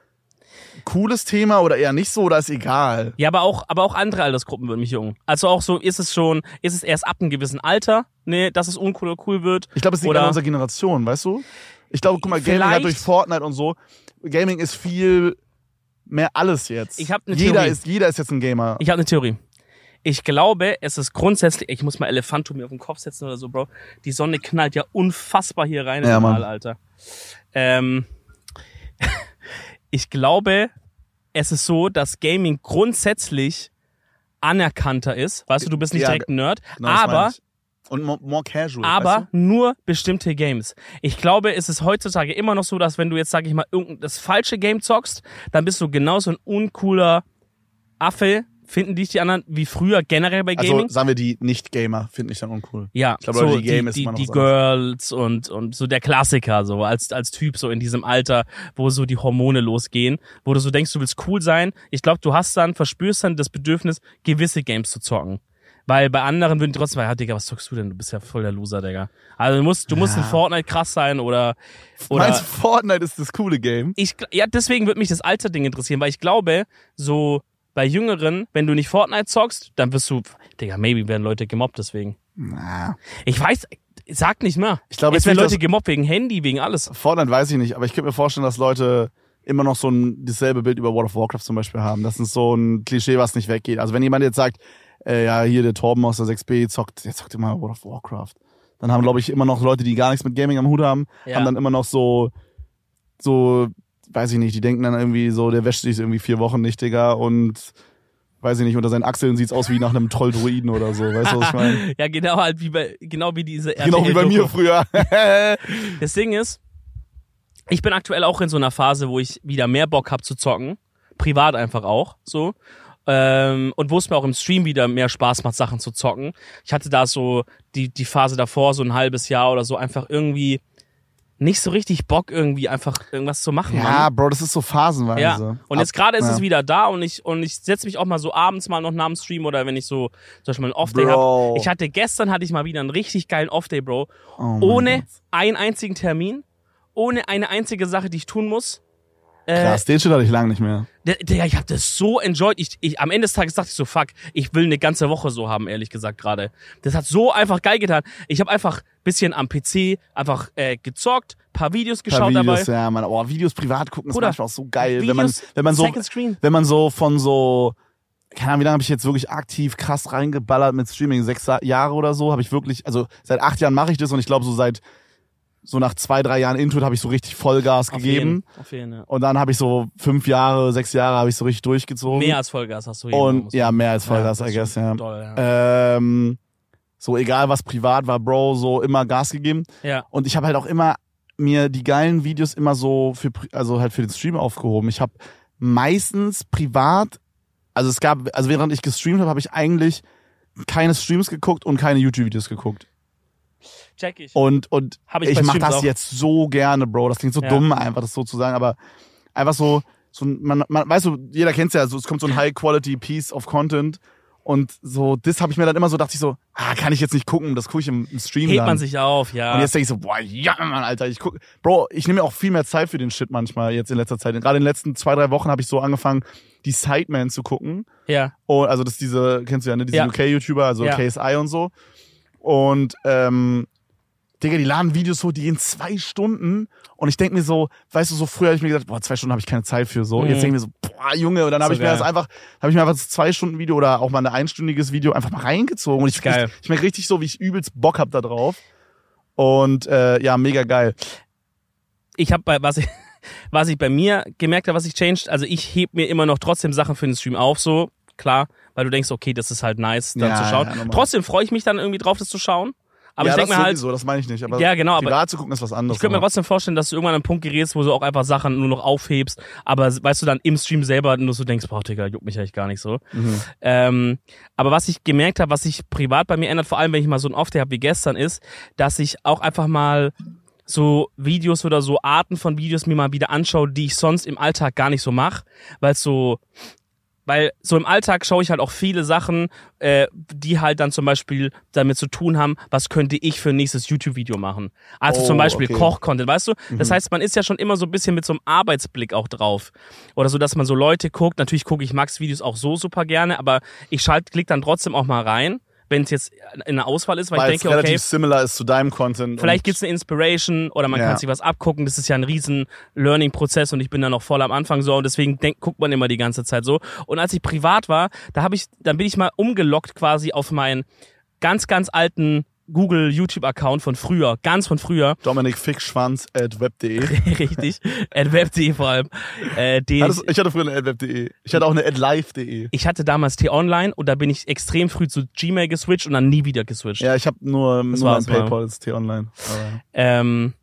cooles Thema oder eher nicht so oder ist egal? Ja, aber auch, aber auch andere Altersgruppen würden mich jucken. Also auch so, ist es schon, ist es erst ab einem gewissen Alter, ne, dass es uncool oder cool wird. Ich glaube, es liegt Oder- an unserer Generation, weißt du? Ich glaube, guck mal, Gaming hat durch Fortnite und so. Gaming ist viel mehr alles jetzt. Ich hab ne jeder Theorie. ist jeder ist jetzt ein Gamer. Ich habe eine Theorie. Ich glaube, es ist grundsätzlich, ich muss mal Elefantum mir auf den Kopf setzen oder so, Bro. Die Sonne knallt ja unfassbar hier rein Ja, im Mann. Mal, Alter. Ähm, ich glaube, es ist so, dass Gaming grundsätzlich anerkannter ist. Weißt du, du bist nicht Ja, direkt ein Nerd, Genau, aber und more, casual. aber weißt nur bestimmte Games. Ich glaube, es ist heutzutage immer noch so, dass wenn du jetzt, sag ich mal, irgendein das falsche Game zockst, dann bist du genauso ein uncooler Affe, finden dich die anderen, wie früher generell bei du? Gaming. Also sagen wir die Nicht-Gamer, finde ich dann uncool. ja, ich glaube, so die die, Game ist die, noch die was Girls und, und so der Klassiker, so als, als Typ, so in diesem Alter, wo so die Hormone losgehen, wo du so denkst, du willst cool sein. Ich glaube, du hast dann, verspürst dann das Bedürfnis, gewisse Games zu zocken. Weil bei anderen würden die trotzdem sagen, ja, Digga, was zockst du denn? Du bist ja voll der Loser, Digga. Also du musst, du musst Ja. in Fortnite krass sein oder, oder Meinst du, Fortnite ist das coole Game? ich, ja, deswegen würde mich das Alter-Ding interessieren, weil ich glaube, so bei Jüngeren, wenn du nicht Fortnite zockst, dann wirst du, Digga, maybe werden Leute gemobbt deswegen. Na, Ich weiß, sag nicht mehr. ich glaube Es jetzt werden Leute gemobbt wegen Handy, wegen alles. Fortnite weiß ich nicht, aber ich könnte mir vorstellen, dass Leute immer noch so ein dasselbe Bild über World of Warcraft zum Beispiel haben. Das ist so ein Klischee, was nicht weggeht. Also wenn jemand jetzt sagt, äh, ja, hier der Torben aus der 6B zockt, der zockt immer World of Warcraft. Dann haben, glaube ich, immer noch Leute, die gar nichts mit Gaming am Hut haben, Ja. haben dann immer noch so, so, weiß ich nicht, die denken dann irgendwie so, der wäscht sich irgendwie vier Wochen nicht, Digga, und weiß ich nicht, unter seinen Achseln sieht's aus wie nach einem Trolldruiden oder so. Weißt du, was ich *laughs* meine? ja, genau halt wie bei, genau wie diese genau wie bei mir früher. *laughs* Das Ding ist, ich bin aktuell auch in so einer Phase, wo ich wieder mehr Bock hab zu zocken. Privat einfach auch, so. Ähm, und wo es mir auch im Stream wieder mehr Spaß macht, Sachen zu zocken. Ich hatte da so die, die Phase davor, so ein halbes Jahr oder so, einfach irgendwie nicht so richtig Bock, irgendwie einfach irgendwas zu machen. Mann. ja, Bro, das ist so phasenweise. Ja, und jetzt gerade ist ja. es wieder da und ich und ich setze mich auch mal so abends mal noch nach dem Stream oder wenn ich so zum Beispiel mal einen Off-Day habe. Ich hatte gestern hatte ich mal wieder einen richtig geilen Off-Day, Bro. Oh ohne Gott. einen einzigen Termin, ohne eine einzige Sache, die ich tun muss. Äh, Krass, den Shit hatte ich lange nicht mehr. der- Digga, ich habe das so enjoyed. Ich, ich, am Ende des Tages dachte ich so, fuck, ich will eine ganze Woche so haben, ehrlich gesagt gerade. Das hat so einfach geil getan. Ich habe einfach bisschen am PC einfach äh, gezockt, paar Videos Ein paar geschaut Videos, dabei. ja, man, oh, Videos privat gucken ist Bruder, manchmal auch so geil, wenn man, Videos, wenn man so, wenn man so von so, keine Ahnung, wie lange habe ich jetzt wirklich aktiv krass reingeballert mit Streaming? Sechs Jahre oder so habe ich wirklich, also seit acht Jahren mache ich das und ich glaube so seit so nach zwei, drei Jahren Intuit habe ich so richtig Vollgas Auf gegeben. jeden, auf jeden, ja. Und dann habe ich so fünf Jahre, sechs Jahre habe ich so richtig durchgezogen. Mehr als Vollgas hast du hier. und ja, mehr als Vollgas, das I guess, ja. Doll, ja. Ähm, so egal was privat war, Bro, so immer Gas gegeben. ja. Und ich habe halt auch immer mir die geilen Videos immer so für, also halt für den Stream aufgehoben. Ich habe meistens privat, also es gab, also während ich gestreamt habe, habe ich eigentlich keine Streams geguckt und keine YouTube-Videos geguckt. Check ich. Und, und Hab ich ich, bei mach Streams das auch. jetzt so gerne, Bro. Das klingt so Ja. dumm, einfach das so zu sagen, aber einfach so, so man, man, weißt du, jeder kennt's ja, so, es kommt so ein *laughs* High-Quality-Piece of Content und so, das habe ich mir dann immer so, dachte ich so, ah, kann ich jetzt nicht gucken, das gucke ich im, im Stream Hebt dann. man sich auf, ja. Und jetzt denke ich so, boah, ja, Mann, Alter, ich guck, Bro, ich nehme mir auch viel mehr Zeit für den Shit manchmal jetzt in letzter Zeit. Gerade in den letzten zwei, drei Wochen habe ich so angefangen, die Sidemen zu gucken. ja. Und, also das ist diese, kennst du ja, ne, diese Ja. UK-YouTuber, also Ja. KSI und so. Und ähm, Digga, die laden Videos hoch, die gehen zwei Stunden. Und ich denke mir so, weißt du, so früher habe ich mir gedacht, boah, zwei Stunden habe ich keine Zeit für so. Mhm. Jetzt denke ich mir so, boah, Junge, und dann habe So ich mir das einfach, habe ich mir einfach das zwei Stunden Video oder auch mal ein einstündiges Video einfach mal reingezogen. Und ich, Geil. ich, ich merke richtig so, wie ich übelst Bock hab da drauf. Und äh, ja, mega geil. ich habe bei was ich *laughs* was ich bei mir gemerkt habe, was ich changed, also ich heb mir immer noch trotzdem Sachen für den Stream auf, so klar, weil du denkst, okay, das ist halt nice, dann Ja, zu schauen. ja, trotzdem freue ich mich dann irgendwie drauf, das zu schauen. Aber ja, ich denke mir halt, sowieso, das meine ich nicht. Aber Ja, genau, aber privat zu gucken ist was anderes. ich könnte mir aber- trotzdem vorstellen, dass du irgendwann an einen Punkt gerätst, wo du auch einfach Sachen nur noch aufhebst, aber weißt du dann im Stream selber nur so denkst, boah, Digga, juckt mich eigentlich gar nicht so. Mhm. Ähm, aber was ich gemerkt habe, was sich privat bei mir ändert, vor allem wenn ich mal so einen Off-Day habe wie gestern, ist, dass ich auch einfach mal so Videos oder so Arten von Videos mir mal wieder anschaue, die ich sonst im Alltag gar nicht so mache, weil es so weil so im Alltag schaue ich halt auch viele Sachen, äh, die halt dann zum Beispiel damit zu tun haben, was könnte ich für ein nächstes YouTube-Video machen. Also Oh, zum Beispiel okay. Mhm. Koch-Content, weißt du? Das heißt, man ist ja schon immer so ein bisschen mit so einem Arbeitsblick auch drauf. Oder so, dass man so Leute guckt. Natürlich gucke ich Max-Videos auch so super gerne, aber ich schalte, klick dann trotzdem auch mal rein, wenn es jetzt in der Auswahl ist, weil, Weil ich es denke, relativ okay, similar ist zu deinem Content. Vielleicht gibt's eine Inspiration oder man Ja. kann sich was abgucken. Das ist ja ein riesen Learning-Prozess und ich bin da noch voll am Anfang so und deswegen denk, guckt man immer die ganze Zeit so. Und als ich privat war, da habe ich, dann bin ich mal umgelockt quasi auf meinen ganz, ganz alten Google YouTube-Account von früher, ganz von früher, *laughs* Dominik Fickschwanz at web.de. *laughs* richtig, at web.de vor allem, äh, Hattest- Ich hatte früher eine at web.de. Ich hatte auch eine at live.de. ich hatte damals T-Online und da bin ich extrem früh zu Gmail geswitcht und dann nie wieder geswitcht. Ja, ich habe nur, nur mein. PayPal, das T-Online. Ähm,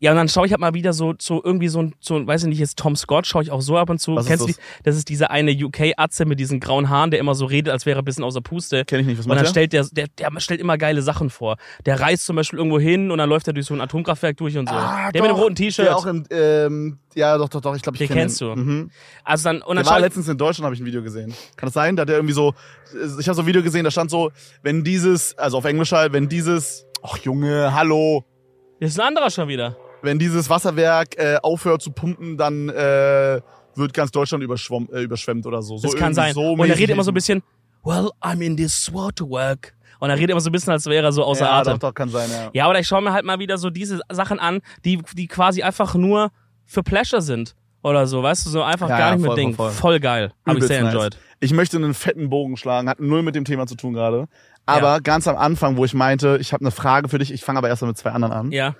ja, und dann schaue ich halt mal wieder so, so irgendwie so ein, so, weiß ich nicht, jetzt Tom Scott schaue ich auch so ab und zu. Was ist Kennst du das? die? Das ist dieser eine UK-Atze mit diesen grauen Haaren, der immer so redet, als wäre er ein bisschen außer Puste. Kenn ich nicht, was Und dann macht der? stellt der, der, der stellt immer geile Sachen vor. Der reist zum Beispiel irgendwo hin und dann läuft er durch so ein Atomkraftwerk durch und so. Ah, der mit dem doch, roten T-Shirt. Der auch in, ähm, ja, doch, doch, doch, ich glaube, ich Den kenn kennst du. Mhm. Also dann, und dann Der war letztens in Deutschland, habe ich ein Video gesehen. Kann das sein? Da hat der irgendwie so, ich habe so ein Video gesehen, da stand so, wenn dieses, also auf Englisch halt, wenn dieses, ach Junge, hallo, Das ist ein anderer schon wieder. Wenn dieses Wasserwerk äh, aufhört zu pumpen, dann äh, wird ganz Deutschland überschwommen, äh, überschwemmt oder so. so Das kann sein. So und er redet immer so ein bisschen, well, I'm in this waterwork. Und er redet immer so ein bisschen, als wäre er so außer ja, Atem. doch, doch, kann sein, ja. Ja, oder ich schaue mir halt mal wieder so diese Sachen an, die, die quasi einfach nur für Pleasure sind. Oder so, weißt du, so einfach Ja, gar ja, nicht mit voll, Ding. voll, Voll, voll. geil. Hab ich sehr nice. enjoyed. Ich möchte einen fetten Bogen schlagen, hat null mit dem Thema zu tun gerade. Aber ganz am Anfang, wo ich meinte, ich habe eine Frage für dich, ich fange aber erst mal mit zwei anderen an. Ja.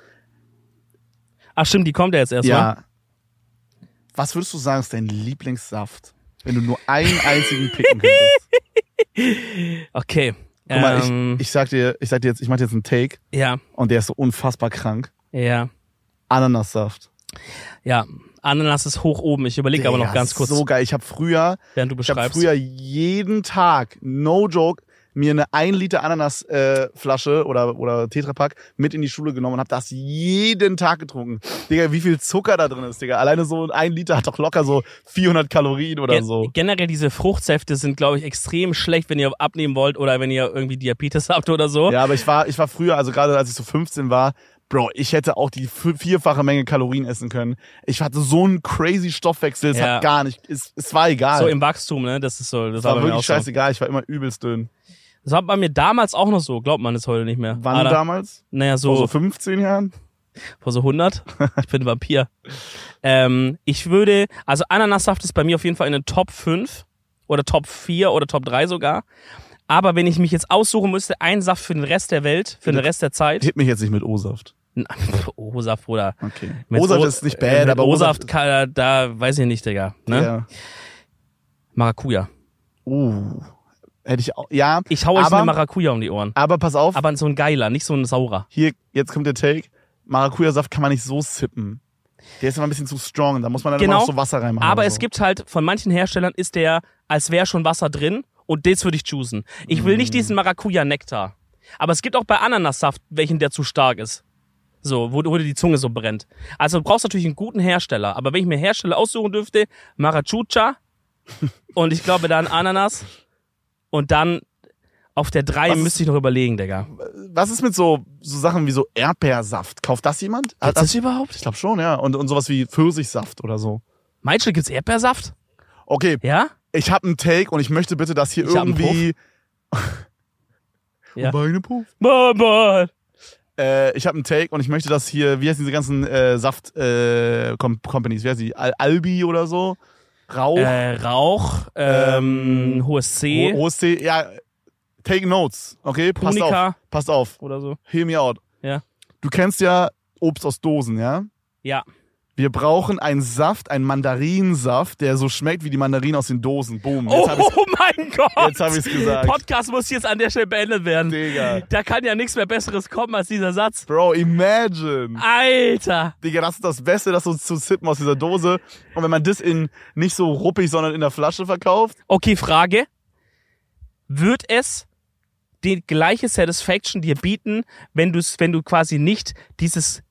Ach stimmt, die kommt ja jetzt erst mal. Ja. Was würdest du sagen, ist dein Lieblingssaft? Wenn du nur einen einzigen picken könntest. *laughs* Okay. Guck mal, ähm, ich, ich sag dir, ich sag dir jetzt, ich mach dir jetzt einen Take ja, und der ist so unfassbar krank. ja, Ananassaft. ja. Ananas ist hoch oben. Ich überlege aber noch ganz kurz, So geil. Ich habe früher, während du ich habe beschreibst. früher jeden Tag, no joke, mir eine 1 Liter Ananasflasche äh, oder, oder Tetrapack mit in die Schule genommen und habe das jeden Tag getrunken. Digga, wie viel Zucker da drin ist, Digga. Alleine so ein Liter hat doch locker so 400 Kalorien oder Gen- so. Generell diese Fruchtsäfte sind, glaube ich, extrem schlecht, wenn ihr abnehmen wollt oder wenn ihr irgendwie Diabetes *laughs* habt oder so. Ja, aber ich war, ich war früher, also gerade als ich so 15 war, Bro, ich hätte auch die vi- vierfache Menge Kalorien essen können. Ich hatte so einen crazy Stoffwechsel, es Ja. hat gar nicht, es, es war egal. So im Wachstum, ne? Das ist so. Das es war, war wirklich scheißegal, ich war immer übelst dünn. Das war bei mir damals auch noch so. Glaubt man es heute nicht mehr. Wann Aber- damals? Naja, Vor so so 15 Jahren? vor so 100. *laughs* Ich bin ein Vampir. Ähm, ich würde, also Ananassaft ist bei mir auf jeden Fall in den Top 5 oder Top 4 oder Top 3 sogar. Aber wenn ich mich jetzt aussuchen müsste, ein Saft für den Rest der Welt, für den Rest der Zeit. Hit mich jetzt nicht mit O-Saft. *laughs* O-Saft, Bruder. Okay. O-Saft ist nicht bad, mit aber O-Saft, kann- da weiß ich nicht, Digga. Ne? Ja. Maracuja. Uh. Hätte ich auch, ja. Ich hau euch aber, eine Maracuja um die Ohren. aber pass auf, Aber so ein geiler, nicht so ein saurer. hier, jetzt kommt der Take. Maracuja-Saft kann man nicht so sippen. Der ist immer ein bisschen zu strong, da muss man dann Genau. immer noch so Wasser reinmachen. Aber oder es so. gibt halt, von manchen Herstellern ist der, als wäre schon Wasser drin und das würde ich choosen. Ich will Mm. nicht diesen Maracuja-Nektar. Aber es gibt auch bei Ananassaft welchen, der zu stark ist. So, wo, wo dir die Zunge so brennt. Also du brauchst natürlich einen guten Hersteller. Aber wenn ich mir Hersteller aussuchen dürfte, Maracuja *laughs* und ich glaube dann Ananas und dann auf der 3 Was müsste ich noch überlegen, Digga. Was ist mit so, so Sachen wie so Erdbeersaft? Kauft das jemand? Hat Gibt's das überhaupt? Ich glaube schon, ja. Und, und sowas wie Pfirsichsaft oder so. Meinst du, gibt's Erdbeersaft? Okay, Ja? ich habe einen Take und ich möchte bitte, dass hier Ich irgendwie. *laughs* Ja. Meine Puff. Mann. Äh, ich habe einen Take und ich möchte, dass hier, wie heißen diese ganzen äh, Saft äh? Wie heißt die? Al Albi oder so? Rauch? Äh, Rauch, ähm, hohes C Ho- OSC? Ja, take notes, okay? Passt auf. Passt auf. oder so. Hear me out. Ja. Du kennst ja Obst aus Dosen, ja? Ja. Wir brauchen einen Saft, einen Mandarinsaft, der so schmeckt wie die Mandarinen aus den Dosen. Boom. Jetzt Oh ich's, *laughs* mein Gott! jetzt hab ich's gesagt. Podcast muss jetzt an der Stelle beendet werden. Digga. Da kann ja nichts mehr Besseres kommen als dieser Satz. Bro, imagine. Alter! Digga, das ist das Beste, das so zu sippen aus dieser Dose. Und wenn man das in nicht so ruppig, sondern in der Flasche verkauft, Okay, Frage. Wird es die gleiche Satisfaction dir bieten, wenn du wenn du quasi nicht dieses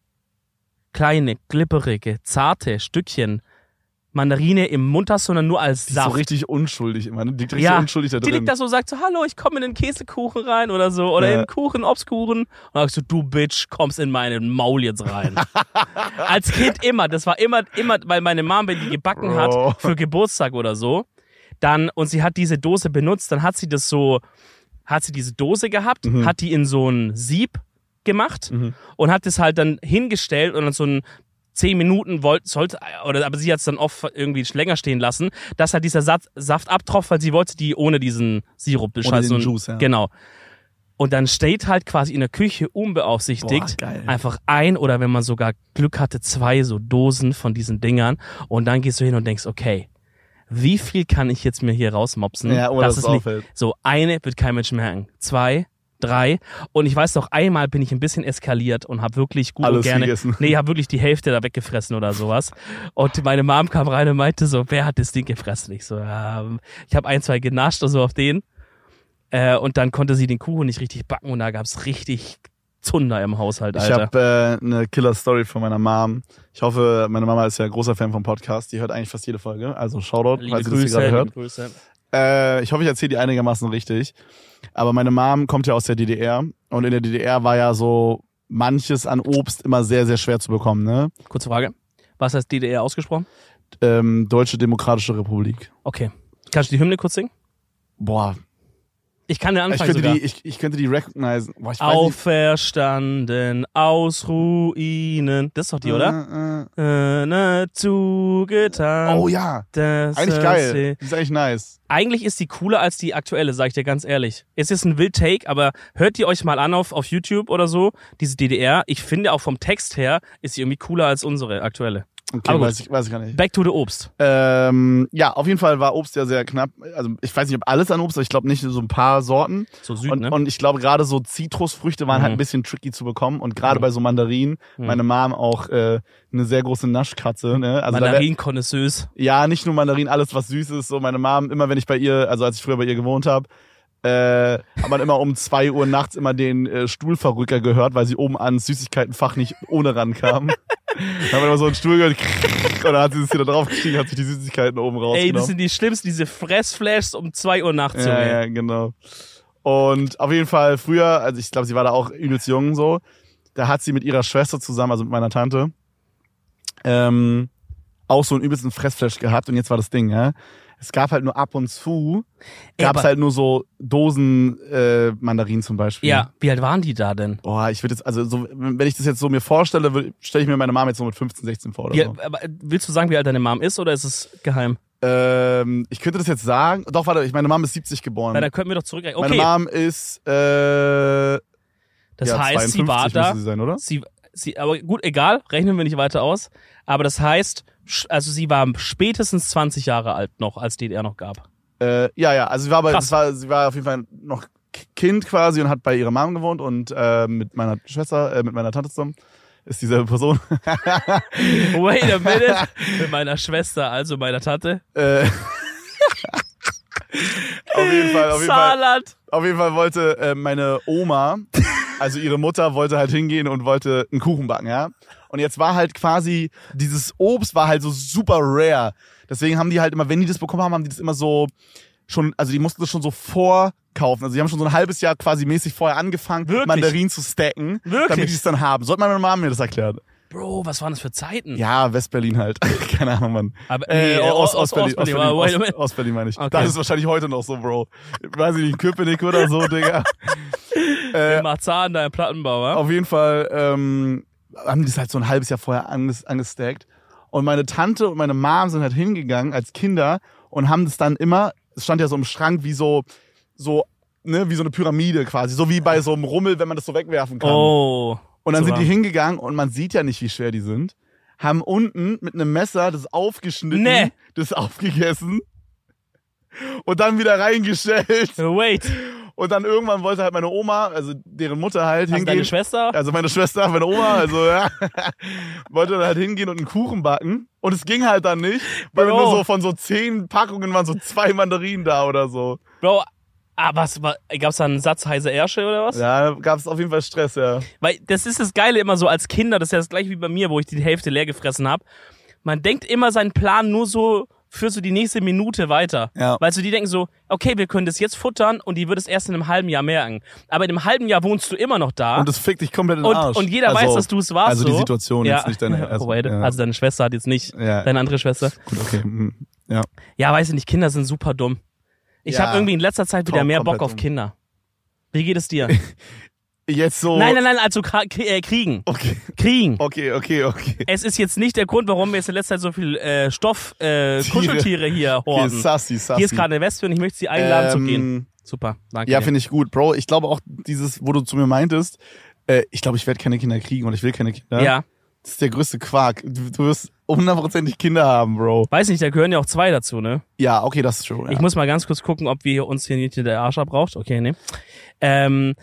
kleine, glibberige, zarte Stückchen Mandarine im Mund hast, sondern nur als die ist so Saft? richtig unschuldig immer. ne? Die liegt richtig ja, unschuldig da die drin. liegt da so, sagt so, hallo, ich komme in den Käsekuchen rein oder so, oder Ja. in den Kuchen, Obstkuchen. Und dann sagst du, du Bitch, kommst in meinen Maul jetzt rein. *laughs* Als Kind immer, das war immer, immer, weil meine Mom, wenn die gebacken Bro. hat für Geburtstag oder so, dann, und sie hat diese Dose benutzt, dann hat sie das so, hat sie diese Dose gehabt, Mhm. hat die in so ein Sieb gemacht Mhm. und hat es halt dann hingestellt und dann so ein zehn Minuten wollte, sollte, oder, aber sie hat es dann oft irgendwie länger stehen lassen, dass halt dieser Saft, Saft abtropft, weil sie wollte die ohne diesen Sirup bescheißen. den und, Juice, ja. Genau. Und dann steht halt quasi in der Küche unbeaufsichtigt Boah, einfach ein oder wenn man sogar Glück hatte, zwei so Dosen von diesen Dingern und dann gehst du hin und denkst, okay, wie viel kann ich jetzt mir hier rausmopsen? Ja, ohne dass es es nicht, so eine wird kein Mensch merken. Zwei, drei und ich weiß noch, einmal bin ich ein bisschen eskaliert und habe wirklich gut Alles und gerne, gegessen. nee, habe wirklich die Hälfte da weggefressen oder sowas. Und meine Mom kam rein und meinte so, wer hat das Ding gefressen? Ich so, ja, ich habe ein, zwei genascht oder so auf den. Äh, und dann konnte sie den Kuchen nicht richtig backen und da gab's richtig Zunder im Haushalt, Ich Alter. habe äh, eine Killer-Story von meiner Mom. Ich hoffe, meine Mama ist ja großer Fan vom Podcast. Die hört eigentlich fast jede Folge. Also Shoutout, liebe falls sie das hier Grüße, gerade hört. Grüße. Äh, ich hoffe, ich erzähle die einigermaßen richtig. Aber meine Mom kommt ja aus der DDR. Und in der DDR war ja so manches an Obst immer sehr, sehr schwer zu bekommen. Ne? Kurze Frage. Was heißt DDR ausgesprochen? Ähm, Deutsche Demokratische Republik. Okay. Kannst du die Hymne kurz singen? Boah, Ich kann den ich Anfang könnte, sogar. die, ich, ich könnte die recognizen. Boah, ich. Auferstanden aus Ruinen. Das ist doch die, oder? Äh, äh. Äh, ne, zugetan. Oh ja, das eigentlich geil. Die ist eigentlich nice. Eigentlich ist die cooler als die aktuelle, sag ich dir ganz ehrlich. Es ist ein Wild-Take, aber hört ihr euch mal an auf, auf YouTube oder so, diese DDR. Ich finde auch vom Text her ist sie irgendwie cooler als unsere aktuelle. Okay, Aber weiß ich, weiß ich gar nicht. Back to the Obst. Ähm, ja, auf jeden Fall war Obst ja sehr knapp. Also ich weiß nicht, ob alles an Obst, aber ich glaube nicht so ein paar Sorten. So Süd, und, ne? und ich glaube gerade so Zitrusfrüchte waren Mhm. halt ein bisschen tricky zu bekommen. Und gerade Mhm. bei so Mandarinen, Mhm. meine Mom auch äh, eine sehr große Naschkatze. Ne? Also da wär, Mandarin-Connoisseuse. ja, nicht nur Mandarinen, alles was süß ist. So meine Mom, immer wenn ich bei ihr, also als ich früher bei ihr gewohnt habe, äh, hat man immer um zwei Uhr nachts immer den äh, Stuhlverrücker gehört, weil sie oben ans Süßigkeitenfach nicht ohne rankam. dann hat man immer so einen Stuhl gehört und dann hat sie es wieder draufgestiegen, hat sich die Süßigkeiten oben rausgenommen. Ey, das sind die schlimmsten, diese Fressflashs um 2 Uhr nachts, Ja, ja, genau. Und auf jeden Fall früher, also ich glaube, sie war da auch übelst jung so, da hat sie mit ihrer Schwester zusammen, also mit meiner Tante, ähm, auch so einen übelsten Fressflash gehabt und jetzt war das Ding, ja. Es gab halt nur ab und zu, gab es halt nur so Dosen äh, Mandarinen zum Beispiel. Ja, wie alt waren die da denn? Boah, ich würde jetzt, also so, wenn ich das jetzt so mir vorstelle, stelle ich mir meine Mama jetzt so mit 15, 16 vor oder Wie, so. aber willst du sagen, wie alt deine Mom ist oder ist es geheim? Ähm, ich könnte das jetzt sagen. Doch, warte, ich, meine Mom ist 70 geboren. Weil dann könnten wir doch zurück. Meine Okay, Mom ist, äh, das ja, heißt, sie 52 war da. sie sein, oder? Sie, sie, aber gut, egal, rechnen wir nicht weiter aus. Aber das heißt, also sie war spätestens 20 Jahre alt noch, als DDR noch gab. Äh, ja, ja, also sie war, bei, Krass. war, sie war auf jeden Fall noch Kind quasi und hat bei ihrer Mom gewohnt und äh, mit meiner Schwester, äh, mit meiner Tante zusammen. Ist dieselbe Person. Wait a minute. *laughs* Mit meiner Schwester, also meiner Tante. äh, auf jeden Fall, auf jeden Fall. Salat. Auf jeden Fall wollte äh, meine Oma, also ihre Mutter, wollte halt hingehen und wollte einen Kuchen backen, ja. Und jetzt war halt quasi, dieses Obst war halt so super rare. Deswegen haben die halt immer, wenn die das bekommen haben, haben die das immer so schon, also die mussten das schon so vorkaufen. Also die haben schon so ein halbes Jahr quasi mäßig vorher angefangen, Wirklich? Mandarinen zu stacken, Wirklich? damit die es dann haben. Sollte meine Mama mir das erklären. Bro, was waren das für Zeiten? Ja, Westberlin halt. *laughs* Keine Ahnung, Mann. Aber, Äh, nee, Ost, Ost- Ostberlin, Ostberlin, Ostberlin, wait a Ost. Ostberlin meine ich. Okay. Das ist wahrscheinlich heute noch so, Bro. Weiß ich nicht, Köpenick oder so, *laughs* Digga. äh, Im Marzahn, da im Plattenbau, wa? auf jeden Fall ähm, haben die das halt so ein halbes Jahr vorher anges angestackt. Und meine Tante und meine Mom sind halt hingegangen als Kinder und haben das dann immer, es stand ja so im Schrank wie so, so, ne, wie so eine Pyramide quasi. So wie bei so einem Rummel, wenn man das so wegwerfen kann. Oh. Und dann so sind die hingegangen und man sieht ja nicht, wie schwer die sind. haben unten mit einem Messer das aufgeschnitten, Nee. das aufgegessen und dann wieder reingestellt. Wait. Und dann irgendwann wollte halt meine Oma, also deren Mutter halt Also hingehen. deine Schwester? Also meine Schwester, meine Oma, also ja, *laughs* wollte dann halt hingehen und einen Kuchen backen. Und es ging halt dann nicht, weil Bro. nur so von so zehn Packungen waren so zwei Mandarinen da oder so. Bro, ah, was, war, gab's da einen Satz heiße Ersche oder was? Ja, da gab es auf jeden Fall Stress, ja. Weil das ist das Geile immer so als Kinder, das ist ja das gleiche wie bei mir, wo ich die Hälfte leer gefressen habe. Man denkt immer seinen Plan nur so für so die nächste Minute weiter. Ja. Weil so die denken so, okay, wir können das jetzt futtern und die wird es erst in einem halben Jahr merken. Aber in einem halben Jahr wohnst du immer noch da. Und das fickt dich komplett in den und, Arsch. und jeder also, weiß, dass du es warst. Also die so. Situation ja. jetzt nicht deine. *laughs* Also, wait, ja. also deine Schwester hat jetzt nicht, Ja. deine andere Schwester. Gut, okay. hm, Ja. Ja, weiß ich nicht, Kinder sind super dumm. Ich Ja. habe irgendwie in letzter Zeit wieder Tom- mehr Bock auf. Kinder. Wie geht es dir? *laughs* Jetzt so. Nein, nein, nein, also äh, kriegen. Okay, Kriegen. okay, okay, okay. Es ist jetzt nicht der Grund, warum wir jetzt in letzter Zeit so viel äh, Stoff, äh, Tiere. Kuscheltiere hier *laughs* horten. sassy, sassy. Hier ist gerade eine Wespe und ich möchte sie einladen zu Ähm, gehen. Super, danke. Ja, finde ich gut, Bro. Ich glaube auch dieses, wo du zu mir meintest, äh, ich glaube, ich werde keine Kinder kriegen und ich will keine Kinder. ja, Das ist der größte Quark. Du, du wirst hundertprozentig Kinder haben, Bro. weiß nicht, da gehören ja auch zwei dazu, ne? Ja, okay, das ist true. Ja. Ich muss mal ganz kurz gucken, ob wir uns hier nicht der Arsch braucht. Okay, ne. Ähm,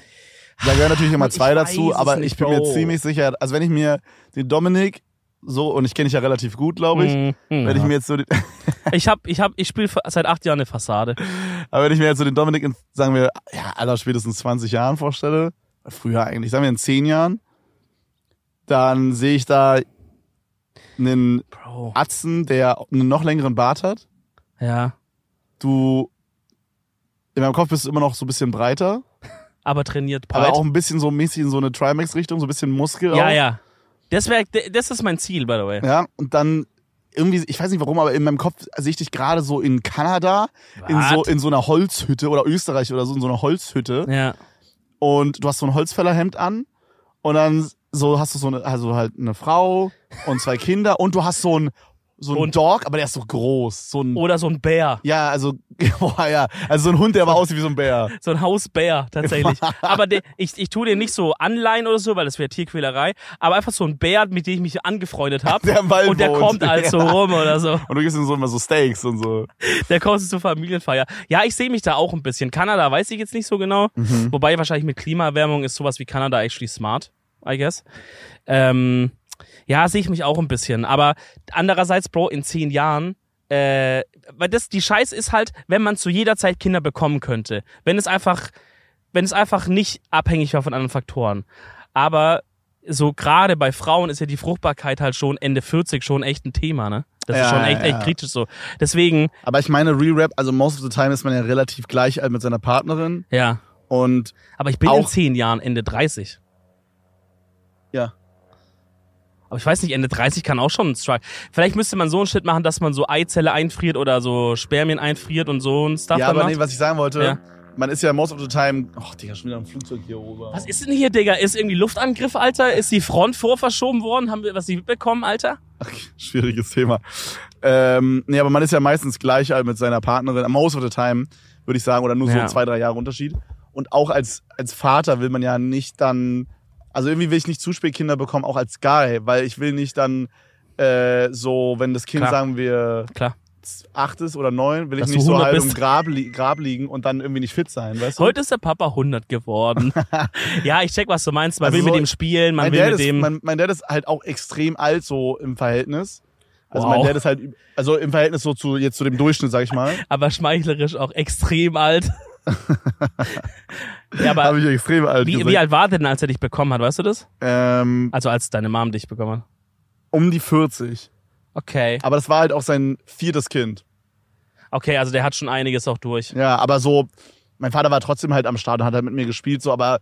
da gehören natürlich immer zwei dazu, aber nicht, ich bin mir Bro. ziemlich sicher, also wenn ich mir den Dominik so, und ich kenne dich ja relativ gut, glaube ich, mm, wenn ich mir jetzt so den, *laughs* ich hab, ich hab, ich spiele seit acht Jahren eine Fassade. aber wenn ich mir jetzt so den Dominik in, sagen wir, ja, aller spätestens 20 Jahren vorstelle, früher eigentlich, sagen wir in 10 Jahren, dann sehe ich da einen Bro. Atzen, der einen noch längeren Bart hat. Ja. Du, in meinem Kopf bist du immer noch so ein bisschen breiter, *laughs* Aber trainiert breit. aber auch ein bisschen so mäßig in so eine Trimax-Richtung, so ein bisschen Muskel ja, auch. ja. Das wär, das ist mein Ziel, by the way. Ja, und dann irgendwie, ich weiß nicht warum, aber in meinem Kopf sehe ich dich gerade so in Kanada, in so, in so einer Holzhütte oder Österreich oder so, in so einer Holzhütte. Ja. Und du hast so ein Holzfällerhemd an und dann so hast du so eine, also halt eine Frau und zwei Kinder und du hast so ein, so ein Und- Dog, aber der ist so groß. So ein, Oder so ein Bär. ja, also, *laughs* boah, ja, also so ein Hund, der aber aussieht wie so ein Bär. So ein Hausbär, tatsächlich. *laughs* aber de, ich, ich tue den nicht so anleihen oder so, weil das wäre Tierquälerei. Aber einfach so ein Bär, mit dem ich mich angefreundet habe. Der im Wald Und der wohnt. kommt halt so *laughs* Ja. rum oder so. Und du gibst ihm so immer so Steaks und so. Der kommt zur Familienfeier. Ja, ich sehe mich da auch ein bisschen. Kanada weiß ich jetzt nicht so genau. Mhm. Wobei wahrscheinlich mit Klimaerwärmung ist sowas wie Kanada actually smart, I guess. Ähm, ja, sehe ich mich auch ein bisschen. Aber andererseits, Bro, in zehn Jahren, äh, weil das, die Scheiß ist halt, wenn man zu jeder Zeit Kinder bekommen könnte. Wenn es einfach, wenn es einfach nicht abhängig war von anderen Faktoren. Aber so gerade bei Frauen ist ja die Fruchtbarkeit halt schon Ende 40 schon echt ein Thema, ne? Das ist Ja, schon echt, ja, echt ja. kritisch so. Deswegen, Aber ich meine, Re-Rap, also most of the time ist man ja relativ gleich alt mit seiner Partnerin. ja. Und Aber ich bin in Auch- zehn Jahren Ende 30. ja, Aber ich weiß nicht, Ende 30 kann auch schon ein Strike. Vielleicht müsste man so einen Shit machen, dass man so Eizelle einfriert oder so Spermien einfriert und so ein Stuff ja, aber macht. nee, was ich sagen wollte, Ja. man ist ja most of the time, ach Digga, schon wieder ein Flugzeug hier oben. was ist denn hier, Digga? Ist irgendwie Luftangriff, Alter? Ist die Front vorverschoben worden? Haben wir was nicht mitbekommen, Alter? Okay, *laughs* schwieriges Thema. Ähm, nee, aber man ist ja meistens gleich alt mit seiner Partnerin, most of the time, würde ich sagen, oder nur so Ja. zwei, drei Jahre Unterschied. Und auch als, als Vater will man ja nicht dann, also irgendwie will ich nicht zu spät Kinder bekommen, auch als Guy, weil ich will nicht dann äh, so, wenn das Kind, Klar. sagen wir, Klar. acht ist oder neun, will ich Dass du nicht so 100 halb im. Grab, li Grab liegen und dann irgendwie nicht fit sein, weißt du? Heute ist der Papa 100 geworden. *laughs* ja, ich check, was du meinst. Man Also will so- mit dem spielen, man will Dad, mit ist, dem... mein, mein Dad ist halt auch extrem alt so im Verhältnis. Also Wow. mein Dad ist halt, also im Verhältnis so zu jetzt zu dem Durchschnitt, sag ich mal. *laughs* aber schmeichlerisch auch extrem alt. *laughs* ja, aber Habe ich extrem alt wie, gesagt. wie alt war der denn, als er dich bekommen hat? Weißt du das? Ähm, Also als deine Mom dich bekommen hat. um die 40. Okay. Aber das war halt auch sein viertes Kind. Okay, also der hat schon einiges auch durch. Ja, aber so, mein Vater war trotzdem halt am Start und hat halt mit mir gespielt, so, aber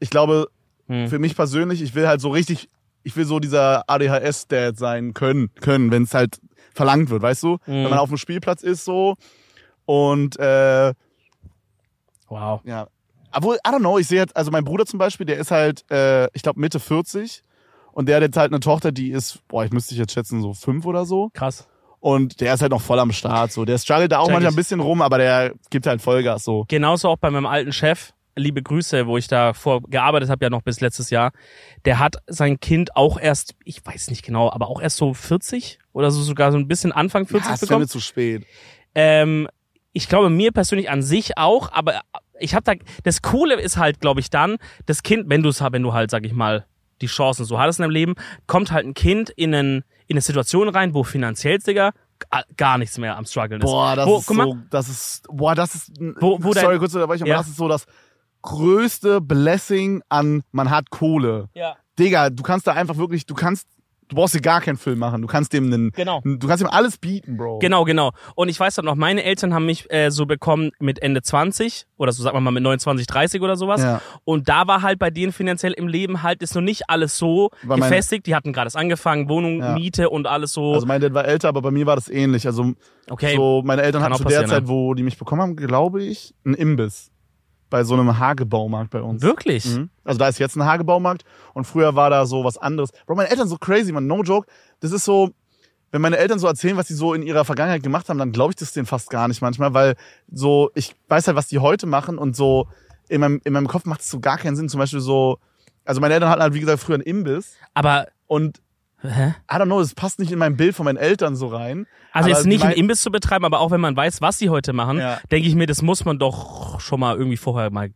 ich glaube, Hm. für mich persönlich, ich will halt so richtig, ich will so dieser ADHS-Dad sein können, können, wenn es halt verlangt wird, weißt du? Wenn Mhm. man auf dem Spielplatz ist so und äh, Wow. ja. Obwohl, I don't know, ich sehe jetzt, also mein Bruder zum Beispiel, der ist halt, äh, ich glaube, Mitte 40 und der hat jetzt halt eine Tochter, die ist, boah, ich müsste ich jetzt schätzen, so fünf oder so. Krass. Und der ist halt noch voll am Start. So. Der struggelt da auch Check manchmal ich. ein bisschen rum, aber der gibt halt Vollgas so. Genauso auch bei meinem alten Chef. liebe Grüße, wo ich da vor gearbeitet habe, ja noch bis letztes Jahr, der hat sein Kind auch erst, ich weiß nicht genau, aber auch erst so 40 oder so sogar so ein bisschen Anfang 40 ja, ist bekommen. mir zu spät. Ähm, ich glaube mir persönlich an sich auch, aber ich habe da das Coole ist halt, glaube ich, dann das Kind, wenn du es wenn du halt, sag ich mal, die Chancen so hattest in deinem Leben, kommt halt ein Kind in, einen, in eine Situation rein, wo finanziell, Digga, ga- gar nichts mehr am struggeln ist. Boah, das wo, ist mal, so, das ist, boah, das ist, Wo- wo dein- sorry, kurz unterbrechen, aber Ja. das ist so das größte Blessing an, man hat Kohle. ja, Digga, du kannst da einfach wirklich, du kannst, du brauchst dir gar keinen Film machen. Du kannst dem einen, genau. du kannst ihm alles bieten, Bro. Genau, genau. Und ich weiß dann noch, meine Eltern haben mich äh, so bekommen mit Ende 20 oder so sagen wir mal mit 29, 30 oder sowas. Ja. Und da war halt bei denen finanziell im Leben halt ist noch nicht alles so meine- gefestigt. Die hatten gerade erst angefangen, Wohnung, Ja. Miete und alles so. Also mein Dad war älter, aber bei mir war das ähnlich. Also okay. so, meine Eltern Kann hatten auch zu der Zeit, wo die mich bekommen haben, glaube ich, einen Imbiss. Bei so einem Hagebaumarkt bei uns. Wirklich? Mhm. Also da ist jetzt ein Hagebaumarkt und früher war da so was anderes. Bro, meine Eltern so crazy, man, no joke. Das ist so, wenn meine Eltern so erzählen, was sie so in ihrer Vergangenheit gemacht haben, dann glaube ich das denen fast gar nicht manchmal, weil so, ich weiß halt, was die heute machen und so in meinem, in meinem Kopf macht es so gar keinen Sinn. Zum Beispiel so, also meine Eltern hatten halt, wie gesagt, früher einen Imbiss Aber, und hä? I don't know, es passt nicht in mein Bild von meinen Eltern so rein. Also jetzt nicht einen Imbiss zu betreiben, aber auch wenn man weiß, was die heute machen, Ja. denke ich mir, das muss man doch schon mal irgendwie vorher mal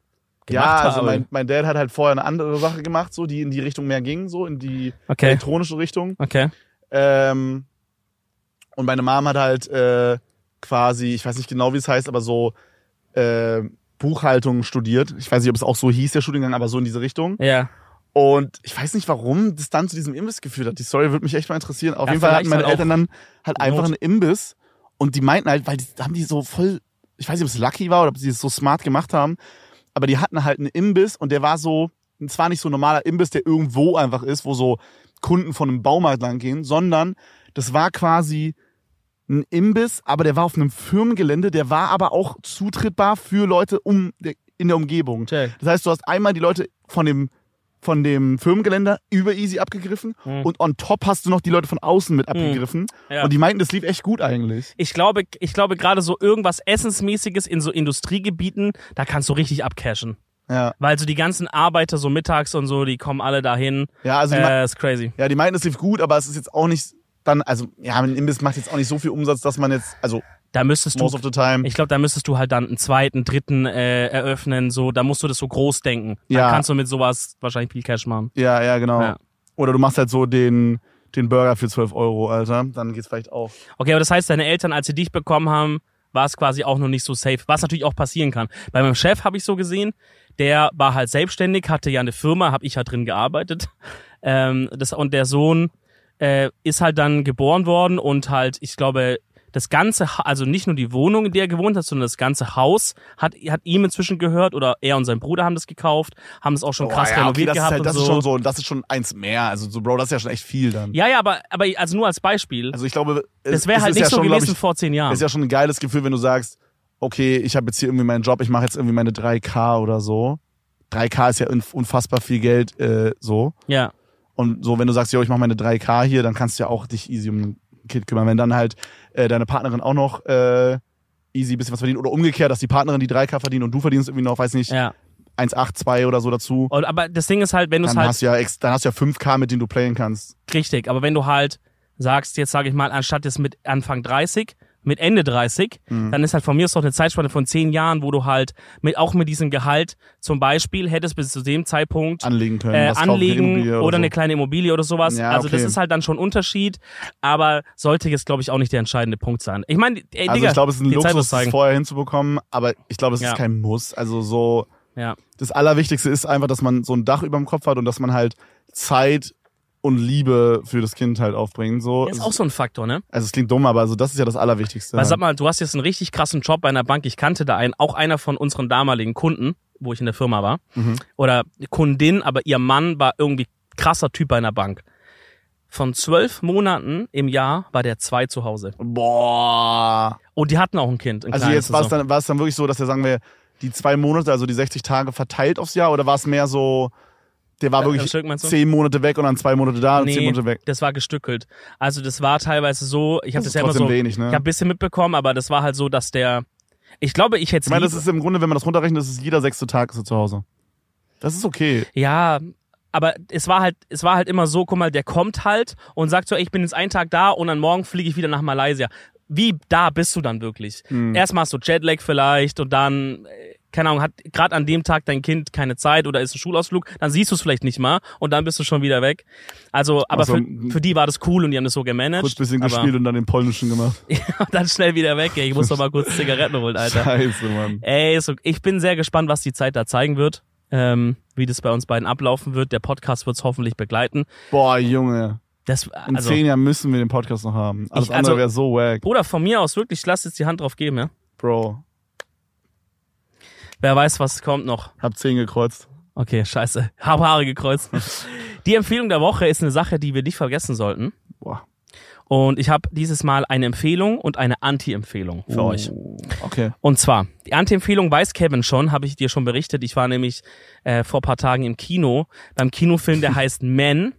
gemacht Ja, also haben. mein, mein Dad hat halt vorher eine andere Sache gemacht, so, die in die Richtung mehr ging, so in die okay, elektronische Richtung. okay. Ähm, und meine Mom hat halt äh, quasi, ich weiß nicht genau, wie es heißt, aber so äh, Buchhaltung studiert. Ich weiß nicht, ob es auch so hieß, der Studiengang, aber so in diese Richtung. Ja. Und ich weiß nicht, warum das dann zu diesem Imbiss geführt hat. Die Story würde mich echt mal interessieren. Auf Ja, jeden Fall hatten meine halt Eltern dann halt einfach einen Imbiss und die meinten halt, weil die haben die so voll, ich weiß nicht, ob es lucky war oder ob sie es so smart gemacht haben, aber die hatten halt einen Imbiss und der war so, zwar nicht so ein normaler Imbiss, der irgendwo einfach ist, wo so Kunden von einem Baumarkt lang gehen, sondern das war quasi ein Imbiss, aber der war auf einem Firmengelände, der war aber auch zutrittbar für Leute um in der Umgebung. Check. Das heißt, du hast einmal die Leute von dem, von dem Firmengelände über easy abgegriffen Hm. und on top hast du noch die Leute von außen mit abgegriffen. Ja. Und die meinten, das lief echt gut eigentlich. Ich glaube, ich glaube gerade so irgendwas Essensmäßiges in so Industriegebieten, da kannst du richtig abcashen. Ja, Weil so die ganzen Arbeiter so mittags und so, die kommen alle dahin. ja also Äh, ist crazy. ja, die meinten, es lief gut, aber es ist jetzt auch nicht dann, also ja, ein Imbiss macht jetzt auch nicht so viel Umsatz, dass man jetzt, also Da müsstest du, most of the time. ich glaube, da müsstest du halt dann einen zweiten, dritten äh, eröffnen. So, da musst du das so groß denken. Dann Ja. kannst du mit sowas wahrscheinlich viel Cash machen. ja, ja, genau. Ja. Oder du machst halt so den, den Burger für 12 Euro, Alter. Dann geht's vielleicht auch. Okay, aber das heißt, deine Eltern, als sie dich bekommen haben, war es quasi auch noch nicht so safe. Was natürlich auch passieren kann. Bei meinem Chef habe ich so gesehen, der war halt selbstständig, hatte ja eine Firma, habe ich halt drin gearbeitet. *laughs* Ähm, das, und der Sohn äh, ist halt dann geboren worden und halt, ich glaube, das ganze, Ha- also nicht nur die Wohnung, in der er gewohnt hat, sondern das ganze Haus hat, hat ihm inzwischen gehört oder er und sein Bruder haben das gekauft, haben es auch schon krass Boah, ja, okay, renoviert das ist gehabt halt, und das so. ist schon so, das ist schon eins mehr. Also so, Bro, das ist ja schon echt viel dann. Ja, ja, aber, aber also nur als Beispiel. Also ich glaube, es, das wäre halt ist nicht ja so schon, gewesen ich, vor zehn Jahren. ist ja schon ein geiles Gefühl, wenn du sagst, okay, ich habe jetzt hier irgendwie meinen Job, ich mache jetzt irgendwie meine 3K oder so. 3K ist ja unf- unfassbar viel Geld äh, so. ja. Und so, wenn du sagst, yo, ich mache meine 3K hier, dann kannst du ja auch dich easy um Kind kümmern. Wenn dann halt äh, deine Partnerin auch noch äh, easy ein bisschen was verdient oder umgekehrt, dass die Partnerin die 3K verdient und du verdienst irgendwie noch, weiß nicht, Ja. 1,82 oder so dazu. Und, aber das Ding ist halt, wenn du es halt hast du ja dann hast du ja 5K, mit denen du playen kannst. richtig, aber wenn du halt sagst, jetzt sage ich mal, anstatt jetzt mit Anfang 30, mit Ende 30, Mhm. dann ist halt von mir aus doch eine Zeitspanne von zehn Jahren, wo du halt mit auch mit diesem Gehalt zum Beispiel hättest bis zu dem Zeitpunkt Anlegen können. äh, anlegen Immobilie oder, so. eine kleine Immobilie oder sowas. Ja, Also das okay. ist halt dann schon ein Unterschied, aber sollte jetzt glaube ich auch nicht der entscheidende Punkt sein. Ich meine, ey, Also Digga, ich glaube, es ist ein Luxus, das vorher hinzubekommen, aber ich glaube, es Ja. ist kein Muss. Also so, Ja. das Allerwichtigste ist einfach, dass man so ein Dach über dem Kopf hat und dass man halt Zeit und Liebe für das Kind halt aufbringt. So. Das ist auch so ein Faktor, ne? also es klingt dumm, aber also das ist ja das Allerwichtigste. Weil sag mal, du hast jetzt einen richtig krassen Job bei einer Bank. Ich kannte da einen, auch einer von unseren damaligen Kunden, wo ich in der Firma war. Mhm. Oder Kundin, aber ihr Mann war irgendwie krasser Typ bei einer Bank. Von zwölf Monaten im Jahr war der zwei zu Hause. Boah. Und die hatten auch ein Kind. Ein Also jetzt war es so. dann, war es dann wirklich so, dass er, sagen wir, die zwei Monate, also die 60 Tage verteilt aufs Jahr oder war es mehr so, der war Äh, wirklich zehn Monate weg und dann zwei Monate da und zehn Nee, Monate weg? das war gestückelt. Also das war teilweise so, ich habe Das das, ist ja immer so, wenig, ne? ich habe ein bisschen mitbekommen, aber das war halt so, dass der, Ich glaube, ich hätte Ich meine, das ist im Grunde, wenn man das runterrechnet, das ist jeder sechste Tag so zu Hause. Das ist okay. Ja, aber es war halt, es war halt immer so, guck mal, der kommt halt und sagt so, ich bin jetzt einen Tag da und dann morgen fliege ich wieder nach Malaysia. Wie da bist du dann wirklich? Hm. Erstmal hast du Jetlag vielleicht und dann, keine Ahnung, hat gerade an dem Tag dein Kind keine Zeit oder ist ein Schulausflug, dann siehst du es vielleicht nicht mal und dann bist du schon wieder weg. Also, aber Ach so, für, für die war das cool und die haben das so gemanagt. Kurz bisschen gespielt und dann den polnischen gemacht. *laughs* dann schnell wieder weg. Ey. Ich muss doch mal kurz Zigaretten holen, Alter. Scheiße, Mann. Ey, so, ich bin sehr gespannt, was die Zeit da zeigen wird. Ähm, wie das bei uns beiden ablaufen wird. Der Podcast wird es hoffentlich begleiten. Boah, Junge. Das, In also, zehn Jahren müssen wir den Podcast noch haben. Alles Ich- andere also- wäre so wack. Bruder, von mir aus wirklich, ich lass jetzt die Hand drauf geben, ja. Bro, Wer weiß, was kommt noch. hab zehn gekreuzt. Okay, scheiße. *laughs* Habe Haare gekreuzt. die Empfehlung der Woche ist eine Sache, die wir nicht vergessen sollten. Boah. Und ich habe dieses Mal eine Empfehlung und eine Anti-Empfehlung für euch. Oh, Okay. Und zwar, die Anti-Empfehlung weiß Kevin schon, habe ich dir schon berichtet. Ich war nämlich äh, vor paar Tagen im Kino, beim Kinofilm, der *laughs* heißt Men.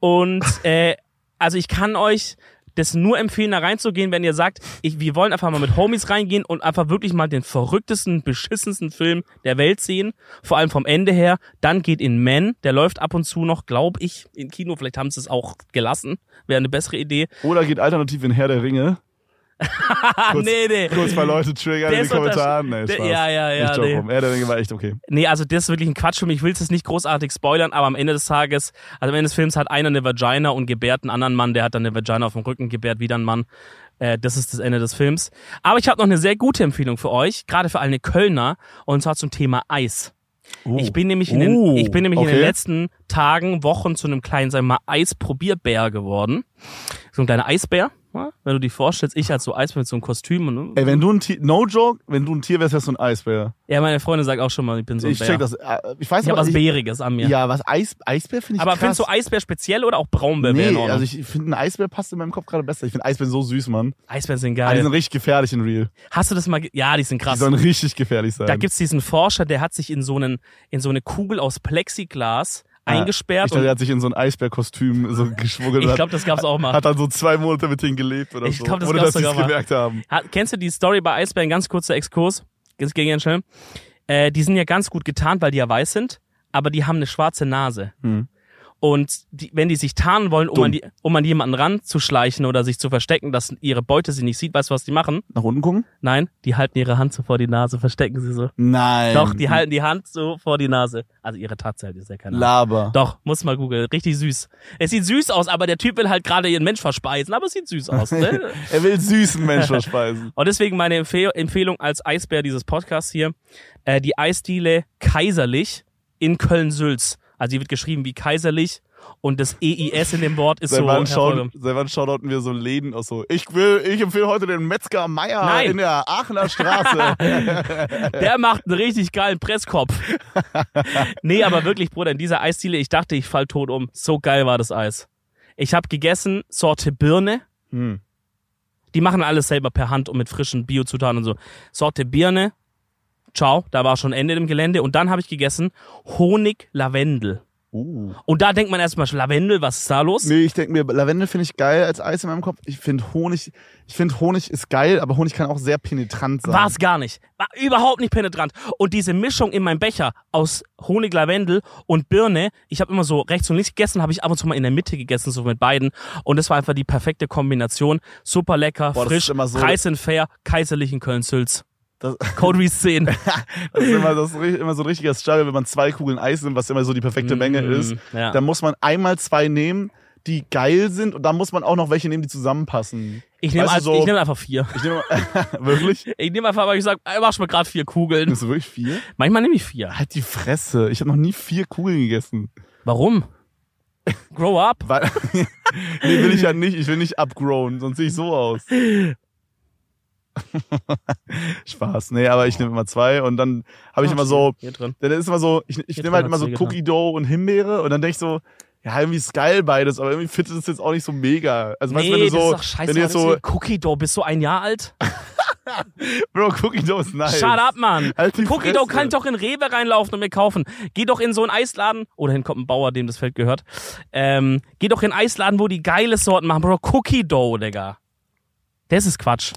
Und äh, also ich kann euch das nur empfehlen, da reinzugehen, wenn ihr sagt, ich, wir wollen einfach mal mit Homies reingehen und einfach wirklich mal den verrücktesten, beschissensten Film der Welt sehen. Vor allem vom Ende her. Dann geht in Men, der läuft ab und zu noch, glaube ich, im Kino. Vielleicht haben sie es auch gelassen. Wäre eine bessere Idee. Oder geht alternativ in Herr der Ringe. *laughs* Kurz- nee, nee. Kurz mal Leute triggern in den Kommentaren. Nee, Spaß. ja, ja, ja, Ich nee. rum. Der Ringe war echt okay. Nee, also das ist wirklich ein Quatschfilm. Ich will es jetzt nicht großartig spoilern, aber am Ende des Tages, also am Ende des Films hat einer eine Vagina und gebärt einen anderen Mann, der hat dann eine Vagina auf dem Rücken, gebärt wieder einen Mann. Äh, das ist das Ende des Films. Aber ich habe noch eine sehr gute Empfehlung für euch, gerade für alle Kölner, und zwar zum Thema Eis. Ich bin nämlich in den, Oh, ich bin nämlich in den okay. letzten Tagen, Wochen zu einem kleinen, sagen wir mal, Eisprobierbär geworden. So ein kleiner Eisbär, ja? Wenn du dir vorstellst, ich als so Eisbär mit so einem Kostüm. Und, Ey, wenn du ein Tier, no joke, wenn du ein Tier wärst, wärst du ein Eisbär. ja, meine Freundin sagt auch schon mal, ich bin so ein ich Bär. check das. äh, Ich weiß Ich aber, was ich, Bäriges an mir. Ja, was Eis, Eisbär finde ich Aber krass. findest du Eisbär speziell oder auch Braunbär? Nee, also ich finde, ein Eisbär passt in meinem Kopf gerade besser. Ich finde Eisbären so süß, Mann. Eisbären sind Aber die geil. sind richtig gefährlich in Real. Hast du das mal? Ja, die sind Die krass. sollen richtig gefährlich sein. Da gibt's diesen Forscher, der hat sich in so einen in so eine Kugel aus Plexiglas Ah, eingesperrt. Ich und er hat sich in so ein Eisbärkostüm so *laughs* geschmuggelt. ich glaube, das gab's auch hat, mal. hat dann so zwei Monate mit denen gelebt oder Ich so. glaub, das ohne dass sie es gemerkt haben. Hat, kennst du die Story bei Eisbären? Ganz kurzer Exkurs. Das ging ganz schnell. Äh, die sind ja ganz gut getarnt, weil die ja weiß sind, aber die haben eine schwarze Nase. Hm. Und die, wenn die sich tarnen wollen, um Dumm. an, die, um an jemanden ranzuschleichen oder sich zu verstecken, dass ihre Beute sie nicht sieht, weißt du, was die machen? Nach unten gucken? Nein, die halten ihre Hand so vor die Nase, verstecken sie so. Nein. Doch, die halten die Hand so vor die Nase. Also ihre halt, ist ja keine Ahnung. Laber. Doch, muss mal googeln. Richtig süß. Es sieht süß aus, aber der Typ will halt gerade ihren Mensch verspeisen, aber es sieht süß aus. Ne? *laughs* er will süßen Mensch *laughs* verspeisen. Und deswegen meine Empfehl Empfehlung als Eisbär dieses Podcasts hier. Äh, die Eisdiele Kaiserlich in Köln-Sülz. Also die wird geschrieben wie kaiserlich und das EIS in dem Wort ist Seit so wann, schauen, seit wann shoutouten wir so Läden aus so, ich will, ich empfehle heute den Metzger Meier Nein. in der Aachener Straße. *laughs* Der macht einen richtig geilen Presskopf. nee, aber wirklich, Bruder, in dieser Eisdiele, ich dachte, ich fall tot um. So geil war das Eis. Ich habe gegessen Sorte Birne. hm. Die machen alles selber per Hand und mit frischen Biozutaten und so. Sorte Birne. Ciao, da war schon Ende im Gelände. Und dann habe ich gegessen Honig Lavendel. uh. Und da denkt man erstmal, Lavendel, was ist da los? Nee, ich denke mir, Lavendel finde ich geil als Eis in meinem Kopf. Ich finde Honig, ich finde Honig ist geil, aber Honig kann auch sehr penetrant sein. War es gar nicht. War überhaupt nicht penetrant. Und diese Mischung in meinem Becher aus Honig, Lavendel und Birne, ich habe immer so rechts und links gegessen, habe ich ab und zu mal in der Mitte gegessen, so mit beiden. Und das war einfach die perfekte Kombination. Super lecker, Boah, frisch, so- Preis fair, kaiserlichen Köln-Sülz. Das, *laughs* Code Reese 10. *laughs* das ist immer, das ist immer so ein richtiger Struggle, wenn man zwei Kugeln Eis nimmt, was immer so die perfekte Menge Mm, ist. ja. Dann muss man einmal zwei nehmen, die geil sind und dann muss man auch noch welche nehmen, die zusammenpassen. Ich nehme also, so- nehm einfach vier. Ich nehme *laughs* wirklich? Ich nehme einfach, weil ich sage, mach mir gerade vier Kugeln. Du wirklich vier? Manchmal nehme ich vier. Halt die Fresse. Ich habe noch nie vier Kugeln gegessen. Warum? Grow up. Weil, nee, will ich ja nicht. Ich will nicht upgrown, sonst sehe ich so aus. *laughs* Spaß. Nee, aber ich nehme immer zwei und dann habe ich immer so, Hier drin. dann ist immer so, ich, ich nehme halt immer so. Cookie Dough und Himbeere und dann denke ich so, ja, irgendwie ist geil beides, aber irgendwie fittet es jetzt auch nicht so mega. Also weißt du, wenn Nee, du das so, ist doch scheiße. wenn du jetzt so, Cookie Dough, bist du ein Jahr alt? *laughs* Bro, Cookie Dough ist nice. Shut up, Mann. Halt Cookie Dough kann ich doch in Rewe reinlaufen und mir kaufen. Geh doch in so einen Eisladen, oder hin kommt ein Bauer, dem das Feld gehört. Ähm, geh doch in einen Eisladen, wo die geile Sorten machen. Bro, Cookie Dough, Digga. Das ist Quatsch.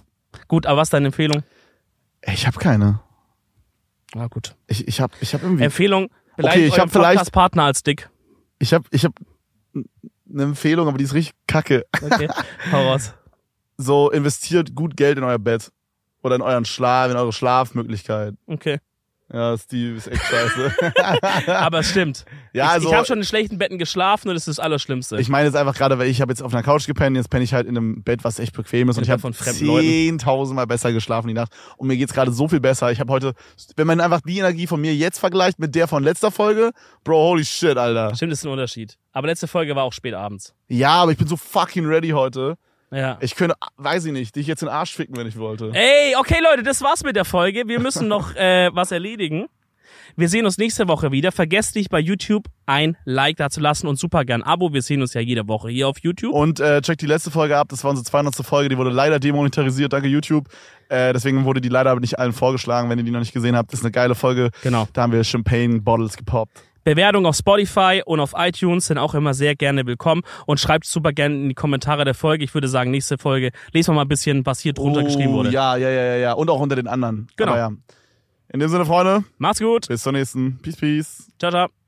Gut, aber was ist deine Empfehlung? Ich habe keine. Na gut. Ich, ich habe ich hab irgendwie. Empfehlung, beleidigt Okay, ich hab vielleicht- Podcast-Partner als dick. Ich habe ich hab eine Empfehlung, aber die ist richtig kacke. Okay, hau raus. So, investiert gut Geld in euer Bett. Oder in euren Schlaf, in eure Schlafmöglichkeit. Okay. Ja, Steve ist echt scheiße. *laughs* Aber es stimmt. ja, ich also. ich habe schon in schlechten Betten geschlafen und das ist das Allerschlimmste. Ich meine jetzt einfach gerade, weil ich habe jetzt auf einer Couch gepennt, jetzt penne ich halt in einem Bett, was echt bequem ist und ich habe von fremden Leuten. zehntausendmal besser geschlafen die Nacht und mir geht's gerade so viel besser. Ich habe heute, wenn man einfach die Energie von mir jetzt vergleicht mit der von letzter Folge, Bro, holy shit, Alter. Stimmt, das ist ein Unterschied. Aber letzte Folge war auch spät abends. Ja, aber ich bin so fucking ready heute. Ja. Ich könnte, weiß ich nicht, dich jetzt in den Arsch ficken, wenn ich wollte. Ey, okay Leute, das war's mit der Folge. Wir müssen noch *laughs* äh, was erledigen. Wir sehen uns nächste Woche wieder. Vergesst nicht bei YouTube ein Like da zu lassen und super gern Abo. Wir sehen uns ja jede Woche hier auf YouTube. Und äh, checkt die letzte Folge ab, das war unsere 200. Folge, die wurde leider demonetarisiert, danke YouTube. Äh, deswegen wurde die leider aber nicht allen vorgeschlagen, wenn ihr die noch nicht gesehen habt. Das ist eine geile Folge. Genau. Da haben wir Champagne Bottles gepoppt. Bewertungen auf Spotify und auf iTunes sind auch immer sehr gerne willkommen und schreibt super gerne in die Kommentare der Folge. Ich würde sagen, nächste Folge lesen wir mal ein bisschen, was hier drunter geschrieben wurde. Oh, Ja, ja, ja, ja, ja. Und auch unter den anderen. Genau. Ja. In dem Sinne, Freunde, Macht's gut. bis zur nächsten. Peace, peace. Ciao, ciao.